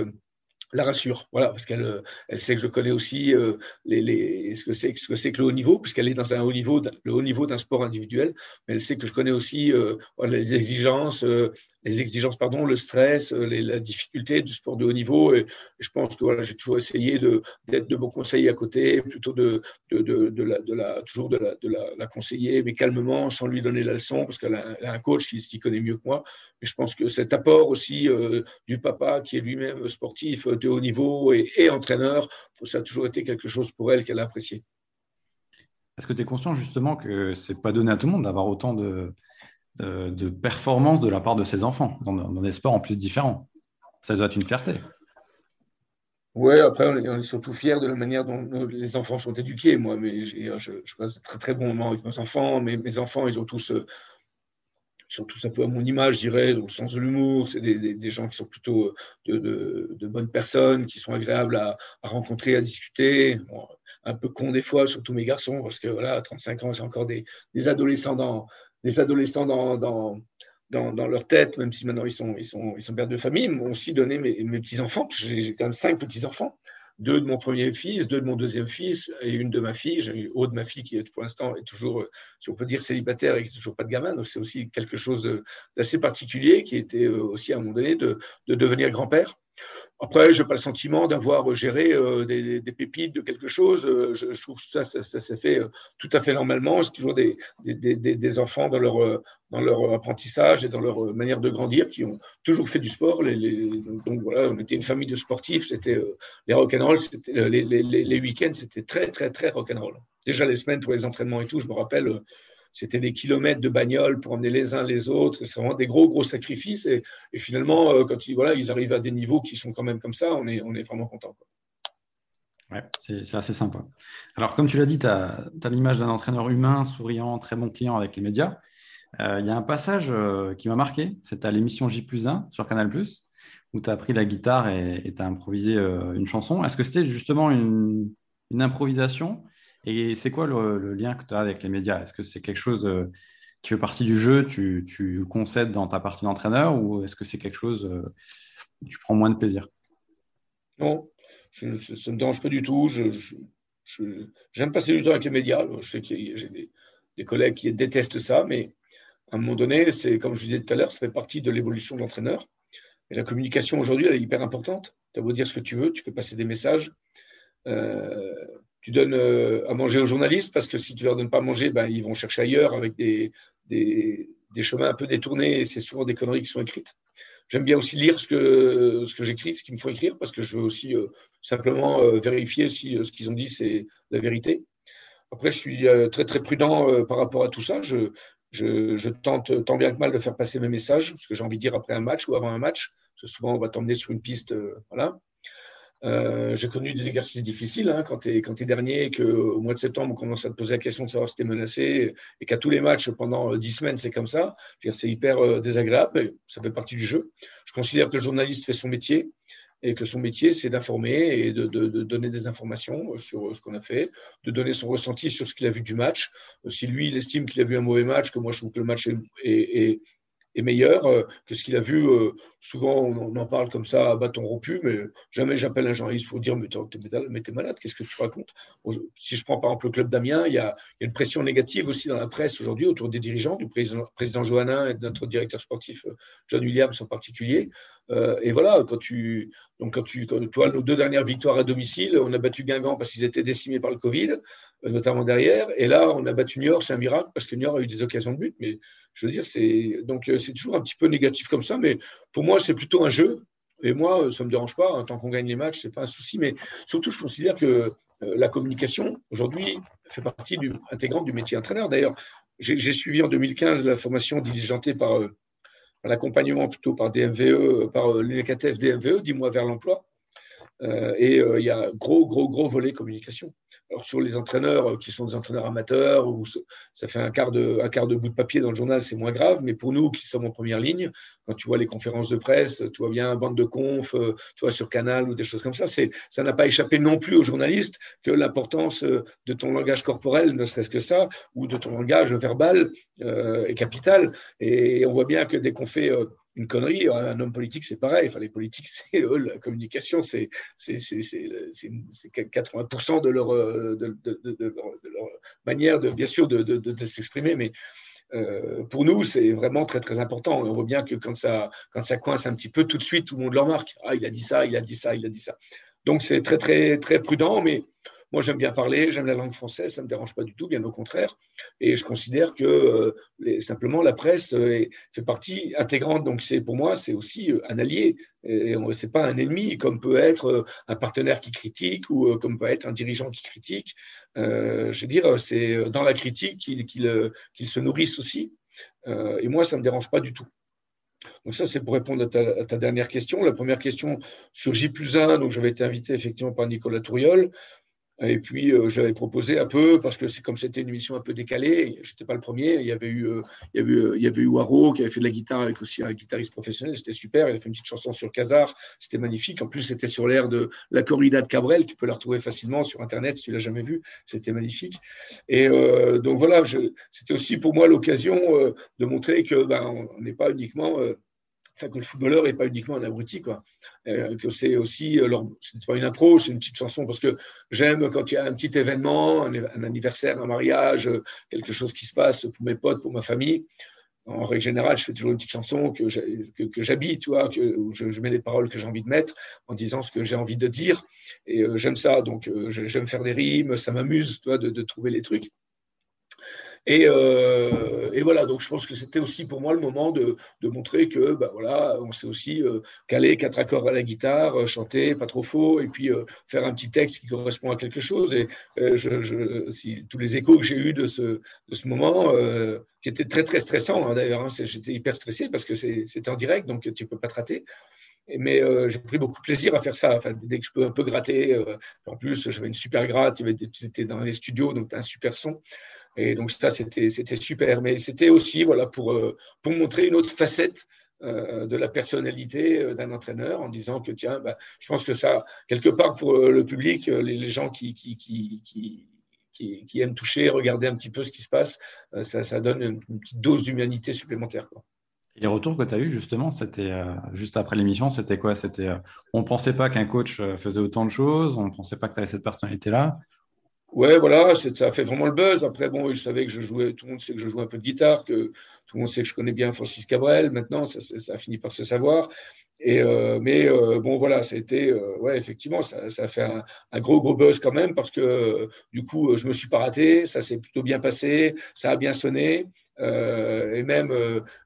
la rassure, voilà, parce qu'elle euh, elle sait que je connais aussi euh, les, les, ce que c'est ce que c'est que le haut niveau, puisqu'elle est dans un haut niveau, le haut niveau d'un sport individuel, mais elle sait que je connais aussi euh, les exigences, les exigences, pardon, le stress, les, la difficulté du sport de haut niveau. Et, je pense que voilà, j'ai toujours essayé d'être de bons conseillers à côté, plutôt de de, de, la, toujours de la, conseiller, mais calmement, sans lui donner la leçon, parce qu'elle a, un coach qui, qui connaît mieux que moi. Et je pense que cet apport aussi du papa qui est lui-même sportif de haut niveau et, entraîneur, ça a toujours été quelque chose pour elle qu'elle a apprécié. Est-ce que tu es conscient justement que c'est pas donné à tout le monde d'avoir autant de, de, performances de la part de ses enfants dans, des sports en plus différents Ça doit être une fierté. Oui, après, on est, surtout fiers de la manière dont les enfants sont éduqués. Moi, mais je, je, passe de très très bons moments avec mes enfants. Mes enfants, ils ont tous euh, sont tous un peu à mon image, je dirais, au sens de l'humour. C'est des, gens qui sont plutôt euh, de, bonnes personnes, qui sont agréables à, rencontrer, à discuter. un peu con des fois, surtout mes garçons, parce que voilà, à 35 ans, c'est encore des, adolescents dans des adolescents dans, dans, leur tête, même si maintenant ils sont, ils sont, pères de famille, m'ont aussi donné mes, mes petits-enfants, j'ai quand même cinq petits-enfants deux de mon premier fils, deux de mon deuxième fils et une de ma fille. J'ai eu de ma fille qui est pour l'instant est toujours, si on peut dire, célibataire et qui n'a toujours pas de gamin. Donc c'est aussi quelque chose d'assez particulier qui était euh, aussi à un moment donné de, de devenir grand-père. Après, je n'ai pas le sentiment d'avoir géré euh, des, pépites de quelque chose. Euh, je, trouve que ça, ça, s'est fait euh, tout à fait normalement. C'est toujours des, des, enfants dans leur, dans leur apprentissage et dans leur manière de grandir qui ont toujours fait du sport. Donc voilà, on était une famille de sportifs. C'était les rock'n'roll, les week-ends, c'était très, très, très rock'n'roll. Déjà les semaines pour les entraînements et tout, je me rappelle c'était des kilomètres de bagnole pour emmener les uns les autres. C'est vraiment des gros, gros sacrifices. Et, finalement, euh, quand ils, voilà, ils arrivent à des niveaux qui sont quand même comme ça, on est, on est vraiment content. Ouais, c'est assez sympa. Alors, comme tu l'as dit, tu as, l'image d'un entraîneur humain, souriant, très bon client avec les médias. Euh, il y a un passage euh, qui m'a marqué, c'était à l'émission J 1 sur Canal, où tu as pris la guitare et tu as improvisé une chanson. Est-ce que c'était justement une improvisation et c'est quoi le, lien que tu as avec les médias? Est-ce que c'est quelque chose euh, qui fait partie du jeu, tu, tu concèdes dans ta partie d'entraîneur ou est-ce que c'est quelque chose où euh, tu prends moins de plaisir? Non, ça ne me dérange pas du tout. J'aime passer du temps avec les médias. Je sais que j'ai des, collègues qui détestent ça, mais à un moment donné, c'est comme je disais tout à l'heure, ça fait partie de l'évolution de l'entraîneur. Et la communication aujourd'hui, elle est hyper importante. Tu as beau dire ce que tu veux, tu fais passer des messages. Euh, tu donnes euh, à manger aux journalistes parce que si tu leur donnes pas à manger, ben, ils vont chercher ailleurs avec des, des, des chemins un peu détournés et c'est souvent des conneries qui sont écrites. J'aime bien aussi lire ce que, ce que j'écris, ce qu'il me faut écrire parce que je veux aussi euh, simplement euh, vérifier si ce qu'ils ont dit c'est la vérité. Après, je suis très très prudent par rapport à tout ça. Je, je, je, tente tant bien que mal de faire passer mes messages, ce que j'ai envie de dire après un match ou avant un match. Parce que souvent, on va t'emmener sur une piste, voilà. Euh, j'ai connu des exercices difficiles hein, quand tu es, dernier et qu'au mois de septembre, on commence à te poser la question de savoir si tu es menacé et qu'à tous les matchs pendant dix semaines, c'est comme ça. C'est hyper euh, désagréable, mais ça fait partie du jeu. Je considère que le journaliste fait son métier et que son métier, c'est d'informer et de, donner des informations sur ce qu'on a fait, de donner son ressenti sur ce qu'il a vu du match. Si lui, il estime qu'il a vu un mauvais match, que moi, je trouve que le match est meilleur euh, que ce qu'il a vu. Euh, souvent, on, en parle comme ça à bâton rompu, mais jamais j'appelle un journaliste pour dire Mais t'es malade, qu'est-ce que tu racontes? Si je prends par exemple le club d'Amiens, il y, a, une pression négative aussi dans la presse aujourd'hui autour des dirigeants, du président, président Johannin et de notre directeur sportif euh, John Williams en particulier. et voilà, quand tu, donc quand tu, quand, vois nos deux dernières victoires à domicile, on a battu Guingamp parce qu'ils étaient décimés par le Covid, notamment derrière, et là on a battu Niort, c'est un miracle parce que Niort a eu des occasions de but, mais je veux dire, c'est donc euh, c'est toujours un petit peu négatif comme ça, mais pour moi, c'est plutôt un jeu. Et moi, ça ne me dérange pas. Hein, tant qu'on gagne les matchs, ce n'est pas un souci. Mais surtout, je considère que euh, la communication, aujourd'hui, fait partie intégrante du métier entraîneur. D'ailleurs, j'ai suivi en 2015 la formation diligentée par, l'accompagnement plutôt par DMVE, par l'UNECATF DMVE, dis-moi vers l'emploi. et il y a gros, gros, gros volet communication. Alors sur les entraîneurs euh, qui sont des entraîneurs amateurs, où ça fait un quart, de, un quart de bout de papier dans le journal, c'est moins grave. Mais pour nous qui sommes en première ligne, quand tu vois les conférences de presse, tu vois bien bande de conf, euh, tu vois sur Canal ou des choses comme ça, ça n'a pas échappé non plus aux journalistes que l'importance euh, de ton langage corporel, ne serait-ce que ça, ou de ton langage verbal est capitale. Et on voit bien que dès qu'on fait une connerie. Un homme politique, c'est pareil. Enfin, les politiques, c'est la communication, c'est 80% de leur, de, de, de, leur, manière, de, bien sûr, de, s'exprimer. Mais euh, pour nous, c'est vraiment très, très important. On voit bien que quand ça, quand ça coince un petit peu, tout de suite, tout le monde le remarque. Ah, il a dit ça, il a dit ça, il a dit ça. Donc, c'est très, très, très prudent, mais moi, j'aime bien parler, j'aime la langue française, ça ne me dérange pas du tout, bien au contraire. Et je considère que euh, simplement la presse euh, fait partie intégrante. Donc, pour moi, c'est aussi euh, un allié. Et c'est pas un ennemi, comme peut être un partenaire qui critique ou comme peut être un dirigeant qui critique. je veux dire, c'est dans la critique qu'ils se nourrissent aussi. et moi, ça ne me dérange pas du tout. Donc ça, c'est pour répondre à ta, dernière question. La première question sur J plus 1, donc j'avais été invité effectivement par Nicolas Touriol. Et puis, euh, j'avais proposé un peu, parce que c'est comme c'était une émission un peu décalée, je n'étais pas le premier, il y avait eu, euh, il y avait, euh, il y avait eu Waro qui avait fait de la guitare avec aussi un guitariste professionnel, c'était super, il a fait une petite chanson sur Casar, c'était magnifique. En plus, c'était sur l'air de la corrida de Cabrel, tu peux la retrouver facilement sur Internet si tu l'as jamais vue, c'était magnifique. Et donc voilà, c'était aussi pour moi l'occasion de montrer que ben, on n'est pas uniquement que le footballeur n'est pas uniquement un abruti, quoi. Euh, que c'est aussi, euh, c'est pas une impro, c'est une petite chanson, parce que j'aime quand il y a un petit événement, un, anniversaire, un mariage, euh, quelque chose qui se passe pour mes potes, pour ma famille. En règle générale, je fais toujours une petite chanson que, j'habille, tu vois, que, je, mets les paroles que j'ai envie de mettre en disant ce que j'ai envie de dire. Et j'aime ça, donc j'aime faire des rimes, ça m'amuse, de trouver les trucs. Et, euh, et, voilà, donc je pense que c'était aussi pour moi le moment de, montrer que bah voilà, on sait aussi euh, caler quatre accords à la guitare, euh, chanter pas trop faux, et puis euh, faire un petit texte qui correspond à quelque chose. Et euh, tous les échos que j'ai eus de ce, moment, qui était très très stressant hein, d'ailleurs, hein, j'étais hyper stressé parce que c'était en direct, donc tu peux pas te rater. Mais j'ai pris beaucoup de plaisir à faire ça. Dès que je peux un peu gratter, en plus, j'avais une super gratte, c'était dans les studios, donc tu as un super son. Et donc ça, c'était super. Mais c'était aussi voilà, pour, euh, pour montrer une autre facette euh, de la personnalité euh, d'un entraîneur en disant que, tiens, bah, je pense que ça, quelque part pour le public, les, gens qui, qui, qui, qui, qui, aiment toucher, regarder un petit peu ce qui se passe, ça, ça donne une, petite dose d'humanité supplémentaire. Les retours que tu as eu justement, c'était juste après l'émission, c'était quoi? C'était on ne pensait pas qu'un coach faisait autant de choses, on ne pensait pas que tu avais cette personnalité-là. Ouais, voilà, ça a fait vraiment le buzz. Après, bon, je savais que je jouais, tout le monde sait que je joue un peu de guitare, que tout le monde sait que je connais bien Francis Cabrel. Maintenant, ça, ça a fini par se savoir. Et euh, mais euh, bon, voilà, ça a été, euh, ouais, effectivement, ça, ça a fait un, gros, gros buzz quand même parce que du coup, je me suis pas raté, ça s'est plutôt bien passé, ça a bien sonné. Euh, et même,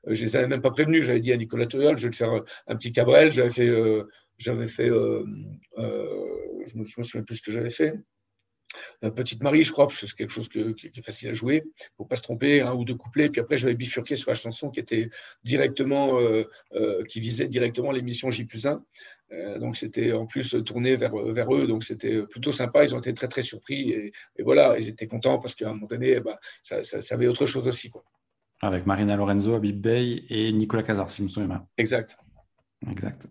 je les avais même pas prévenus. J'avais dit à Nicolas Toyol, je vais te faire un petit Cabrel. J'avais fait, j'avais fait, je me, je me souviens plus ce que j'avais fait. Petite Marie, je crois, parce que c'est quelque chose qui, est facile à jouer, pour pas se tromper, un ou deux couplets. Puis après, j'avais bifurqué sur la chanson qui était directement, euh, euh, qui visait directement l'émission J 1. Euh, donc c'était en plus tourné vers, vers eux, donc c'était plutôt sympa. Ils ont été très très surpris et, voilà, ils étaient contents parce qu'à un moment donné, bah, ça, ça, avait autre chose aussi. Quoi. Avec Marina Lorenzo, Abib Bey et Nicolas Casar, si je me souviens bien. Exact. Exact.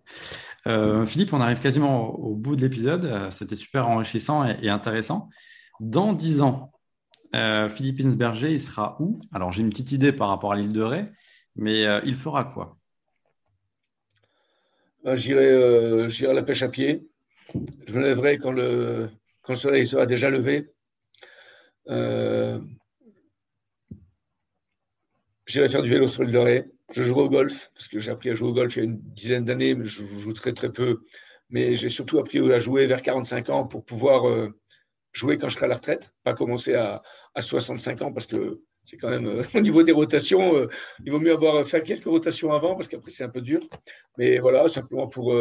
Euh, Philippe, on arrive quasiment au, bout de l'épisode. Euh, c'était super enrichissant et, intéressant. Dans dix ans, euh, Philippe Insberger, il sera où? Alors, j'ai une petite idée par rapport à l'île de Ré, mais il fera quoi? J'irai à la pêche à pied. Je me lèverai quand le, quand le soleil sera déjà levé. J'irai faire du vélo sur l'île de Ré. Je joue au golf, parce que j'ai appris à jouer au golf il y a une dizaine d'années, mais je joue très très peu. Mais j'ai surtout appris à jouer vers 45 ans pour pouvoir euh, jouer quand je serai à la retraite, pas commencer à, 65 ans, parce que c'est quand même, euh, au niveau des rotations, euh, il vaut mieux avoir fait quelques rotations avant, parce qu'après c'est un peu dur. Mais voilà, simplement pour,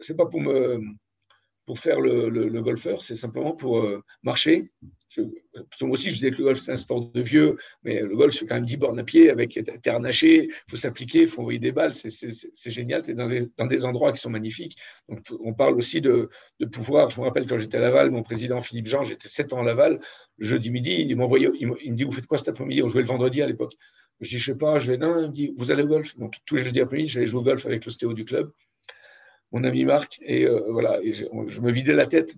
c'est pas pour me, pour faire le, golfeur, c'est simplement pour euh, marcher. moi aussi, je disais que le golf, c'est un sport de vieux, mais le golf, c'est quand même 10 bornes à pied avec terre nagée, il faut s'appliquer, il faut envoyer des balles, c'est génial, tu es dans des, endroits qui sont magnifiques. Donc, on parle aussi de, pouvoir, je me rappelle quand j'étais à Laval, mon président Philippe Jean, j'étais 7 ans à Laval, jeudi midi, il m'envoyait, il, me dit, vous faites quoi cet après-midi? On jouait le vendredi à l'époque. Je dis, je sais pas, je vais, non, il me dit, vous allez au golf? Donc, tous les jeudis après-midi, j'allais jouer au golf avec l'ostéo du club mon ami Marc, et euh, voilà, je, me vidais la tête.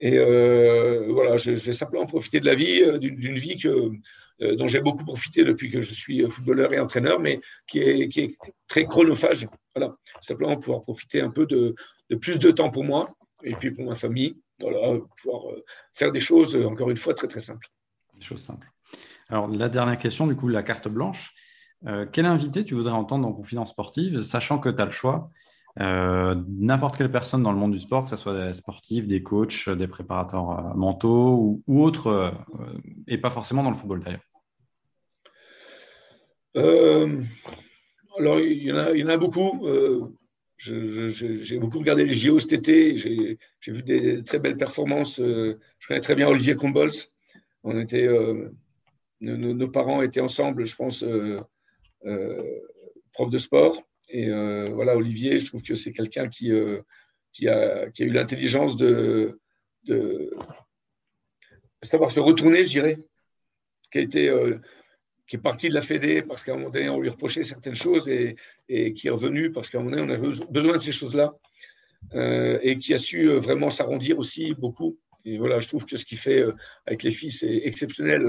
Et euh, voilà, j'ai simplement profité de la vie, euh, d'une vie que, dont j'ai beaucoup profité depuis que je suis footballeur et entraîneur, mais qui est, très chronophage. Voilà, simplement pouvoir profiter un peu de, plus de temps pour moi et puis pour ma famille. Voilà, pouvoir faire des choses, encore une fois, très très simples. Des choses simples. Alors, la dernière question, du coup, la carte blanche. quel invité tu voudrais entendre dans Confidence Sportive, sachant que tu as le choix euh, n'importe quelle personne dans le monde du sport, que ce soit des sportifs, des coachs, des préparateurs euh, mentaux ou, autres, euh, et pas forcément dans le football d'ailleurs Alors, il y, en a, beaucoup. j'ai beaucoup regardé les JO cet été. J'ai vu des très belles performances. je connais très bien Olivier Combols. On était, nos, parents étaient ensemble, je pense, profs de sport. Et euh, voilà, Olivier, je trouve que c'est quelqu'un qui, euh, a, eu l'intelligence de, savoir se retourner, je dirais, qui a été euh, qui est parti de la Fédé parce qu'à un moment donné, on lui reprochait certaines choses et, qui est revenu parce qu'à un moment donné, on avait besoin de ces choses-là et qui a su vraiment s'arrondir aussi beaucoup. Et voilà, je trouve que ce qu'il fait avec les filles, c'est exceptionnel.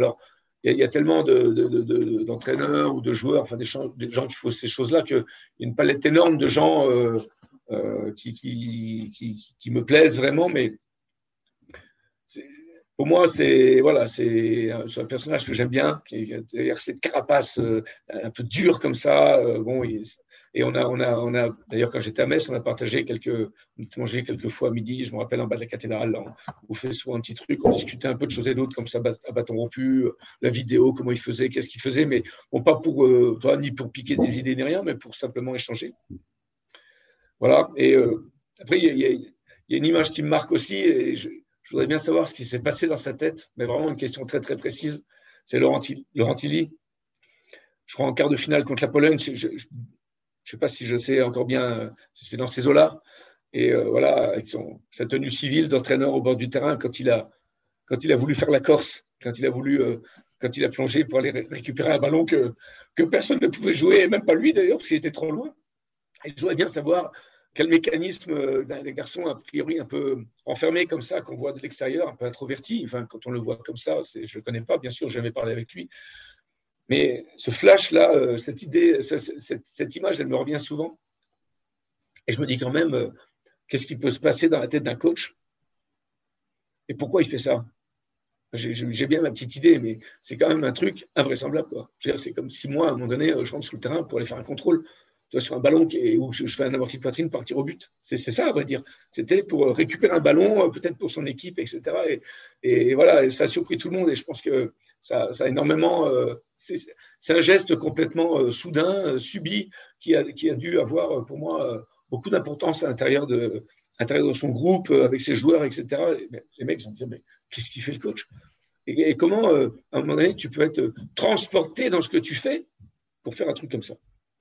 Il y, a tellement d'entraîneurs ou de joueurs, enfin des, gens qui font ces choses-là, qu'il y a une palette énorme de gens euh, euh, qui, qui, me plaisent vraiment, mais pour moi, c'est voilà, c'est un personnage que j'aime bien, qui cette carapace euh, un peu dure comme ça. bon, et on a, on a, on a d'ailleurs, quand j'étais à Metz, on a partagé quelques, mangé quelques fois à midi, je me rappelle en bas de la cathédrale, on, fait souvent un petit truc, on discutait un peu de choses et d'autres, comme ça, à bâton rompu, la vidéo, comment il faisait, qu'est-ce qu'il faisait, mais pas pour, euh, ni pour piquer des idées ni rien, mais pour simplement échanger. Voilà. Et euh, après, il y, a, une image qui me marque aussi, et je, voudrais bien savoir ce qui s'est passé dans sa tête, mais vraiment une question très, très précise. C'est Laurent, Tilly. Je crois en quart de finale contre la Pologne. Ne sais pas si je sais encore bien, c'est dans ces eaux-là. Et euh, voilà, avec son, sa tenue civile d'entraîneur au bord du terrain, quand il a, quand il a voulu faire la Corse, quand il a voulu, euh, quand il a plongé pour aller récupérer un ballon que, que personne ne pouvait jouer, même pas lui d'ailleurs, parce qu'il était trop loin. Et je voudrais bien savoir quel mécanisme euh, d'un garçon a priori un peu enfermé comme ça, qu'on voit de l'extérieur, un peu introverti. Enfin, quand on le voit comme ça, je ne le connais pas, bien sûr, j'avais parlé avec lui. Mais ce flash-là, euh, cette idée, cette, image, elle me revient souvent. Et je me dis quand même, euh, qu'est-ce qui peut se passer dans la tête d'un coach? Et pourquoi il fait ça? J'ai bien ma petite idée, mais c'est quand même un truc invraisemblable. C'est comme si moi, à un moment donné, je rentre sur le terrain pour aller faire un contrôle sur un ballon qui où je fais un amorti de poitrine partir au but. C'est ça, à vrai dire. C'était pour récupérer un ballon, euh, peut-être pour son équipe, etc. Et, voilà, ça a surpris tout le monde. Et je pense que ça, a énormément. Euh, c'est un geste complètement euh, soudain, subi, qui a, qui dû avoir, pour moi, beaucoup d'importance à l'intérieur de, son groupe, avec ses joueurs, etc. les mecs, ils ont dit Mais qu'est-ce qu'il fait le coach? Et, comment, à un moment donné, tu peux être transporté dans ce que tu fais pour faire un truc comme ça?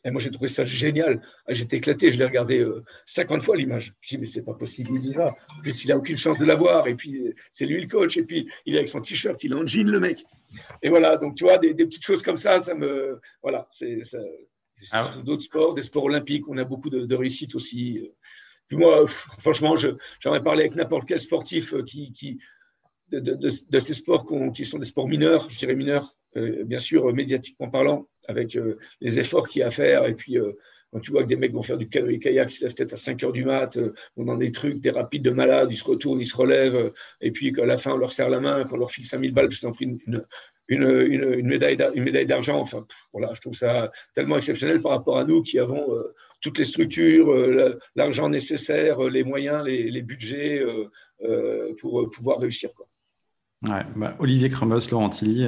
Et moi, j'ai trouvé ça génial. Ah, j'étais éclaté. Je l'ai regardé 50 euh, fois l'image. Je dis, mais c'est pas possible. Il y va. En plus, il a aucune chance de l'avoir. Et puis, c'est lui le coach. Et puis, il est avec son t-shirt. Il est en jean, le mec. Et voilà. Donc, tu vois, des, petites choses comme ça, ça me. Voilà. C'est ah d'autres sports, des sports olympiques. On a beaucoup de, réussite aussi. Puis moi, franchement, j'aimerais parler avec n'importe quel sportif euh, qui, qui de, de, ces sports qui sont des sports mineurs, je dirais mineurs, bien sûr, médiatiquement parlant, avec euh, les efforts qu'il y a à faire. Et puis, euh, quand tu vois que des mecs vont faire du kayak, ils se lèvent peut-être à 5 heures du mat, on dans des trucs, des rapides de malades, ils se retournent, ils se relèvent, et puis qu'à la fin, on leur serre la main, qu'on leur file 5000 balles, parce qu'ils ont pris une, une, une, médaille d'argent. Enfin, voilà, je trouve ça tellement exceptionnel par rapport à nous qui avons toutes les structures, l'argent nécessaire, les moyens, les, budgets pour pouvoir réussir. Quoi. Bah, Olivier Cremos, Laurent Tilly,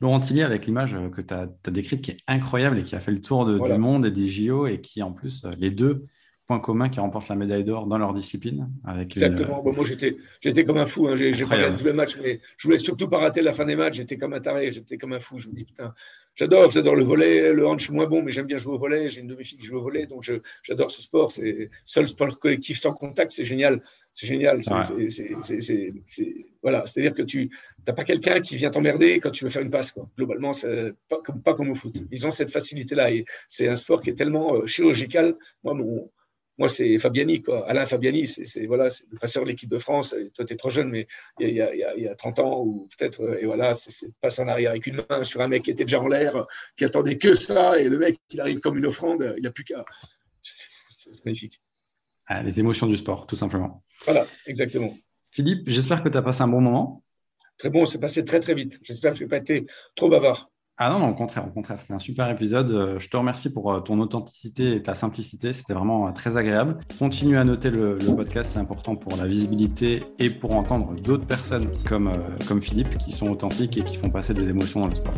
Laurent Tilly, avec l'image que tu as, décrite, qui est incroyable et qui a fait le tour du monde et des JO, et qui, en plus, euh, les deux, point commun qui remportent la médaille d'or dans leur discipline. Avec Exactement. Bon, moi, j'étais, j'étais comme un fou. Hein. J'ai, pas regardé tous les matchs, mais je voulais surtout pas rater la fin des matchs. J'étais comme un taré, j'étais comme un fou. Je me dis, putain, j'adore, j'adore le volet. Le hand, je suis moins bon, mais j'aime bien jouer au volet. J'ai une de mes filles qui joue au volet, donc j'adore ce sport. C'est seul sport collectif sans contact, c'est génial. C'est génial. C'est, voilà. C'est-à-dire que tu n'as pas quelqu'un qui vient t'emmerder quand tu veux faire une passe. Quoi. Globalement, c'est pas comme, pas comme au foot. Ils ont cette facilité-là. Et c'est un sport qui est tellement euh, chirurgical. Moi, mon, moi, c'est Fabiani, quoi. Alain Fabiani, c'est voilà, le passeur de l'équipe de France. toi, tu es trop jeune, mais il y, a, 30 ans, ou peut-être, euh, et voilà, c'est passe en arrière avec une main sur un mec qui était déjà en l'air, qui attendait que ça, et le mec, il arrive comme une offrande, il n'y a plus qu'à. C'est magnifique. Ah, les émotions du sport, tout simplement. Voilà, exactement. Philippe, j'espère que tu as passé un bon moment. Très bon, c'est passé très très vite. J'espère que tu n'as pas été trop bavard. Ah non, non, au contraire, au contraire, c'est un super épisode. Euh, je te remercie pour euh, ton authenticité et ta simplicité. C'était vraiment euh, très agréable. Continue à noter le, podcast, c'est important pour la visibilité et pour entendre d'autres personnes comme, comme Philippe qui sont authentiques et qui font passer des émotions dans le sport.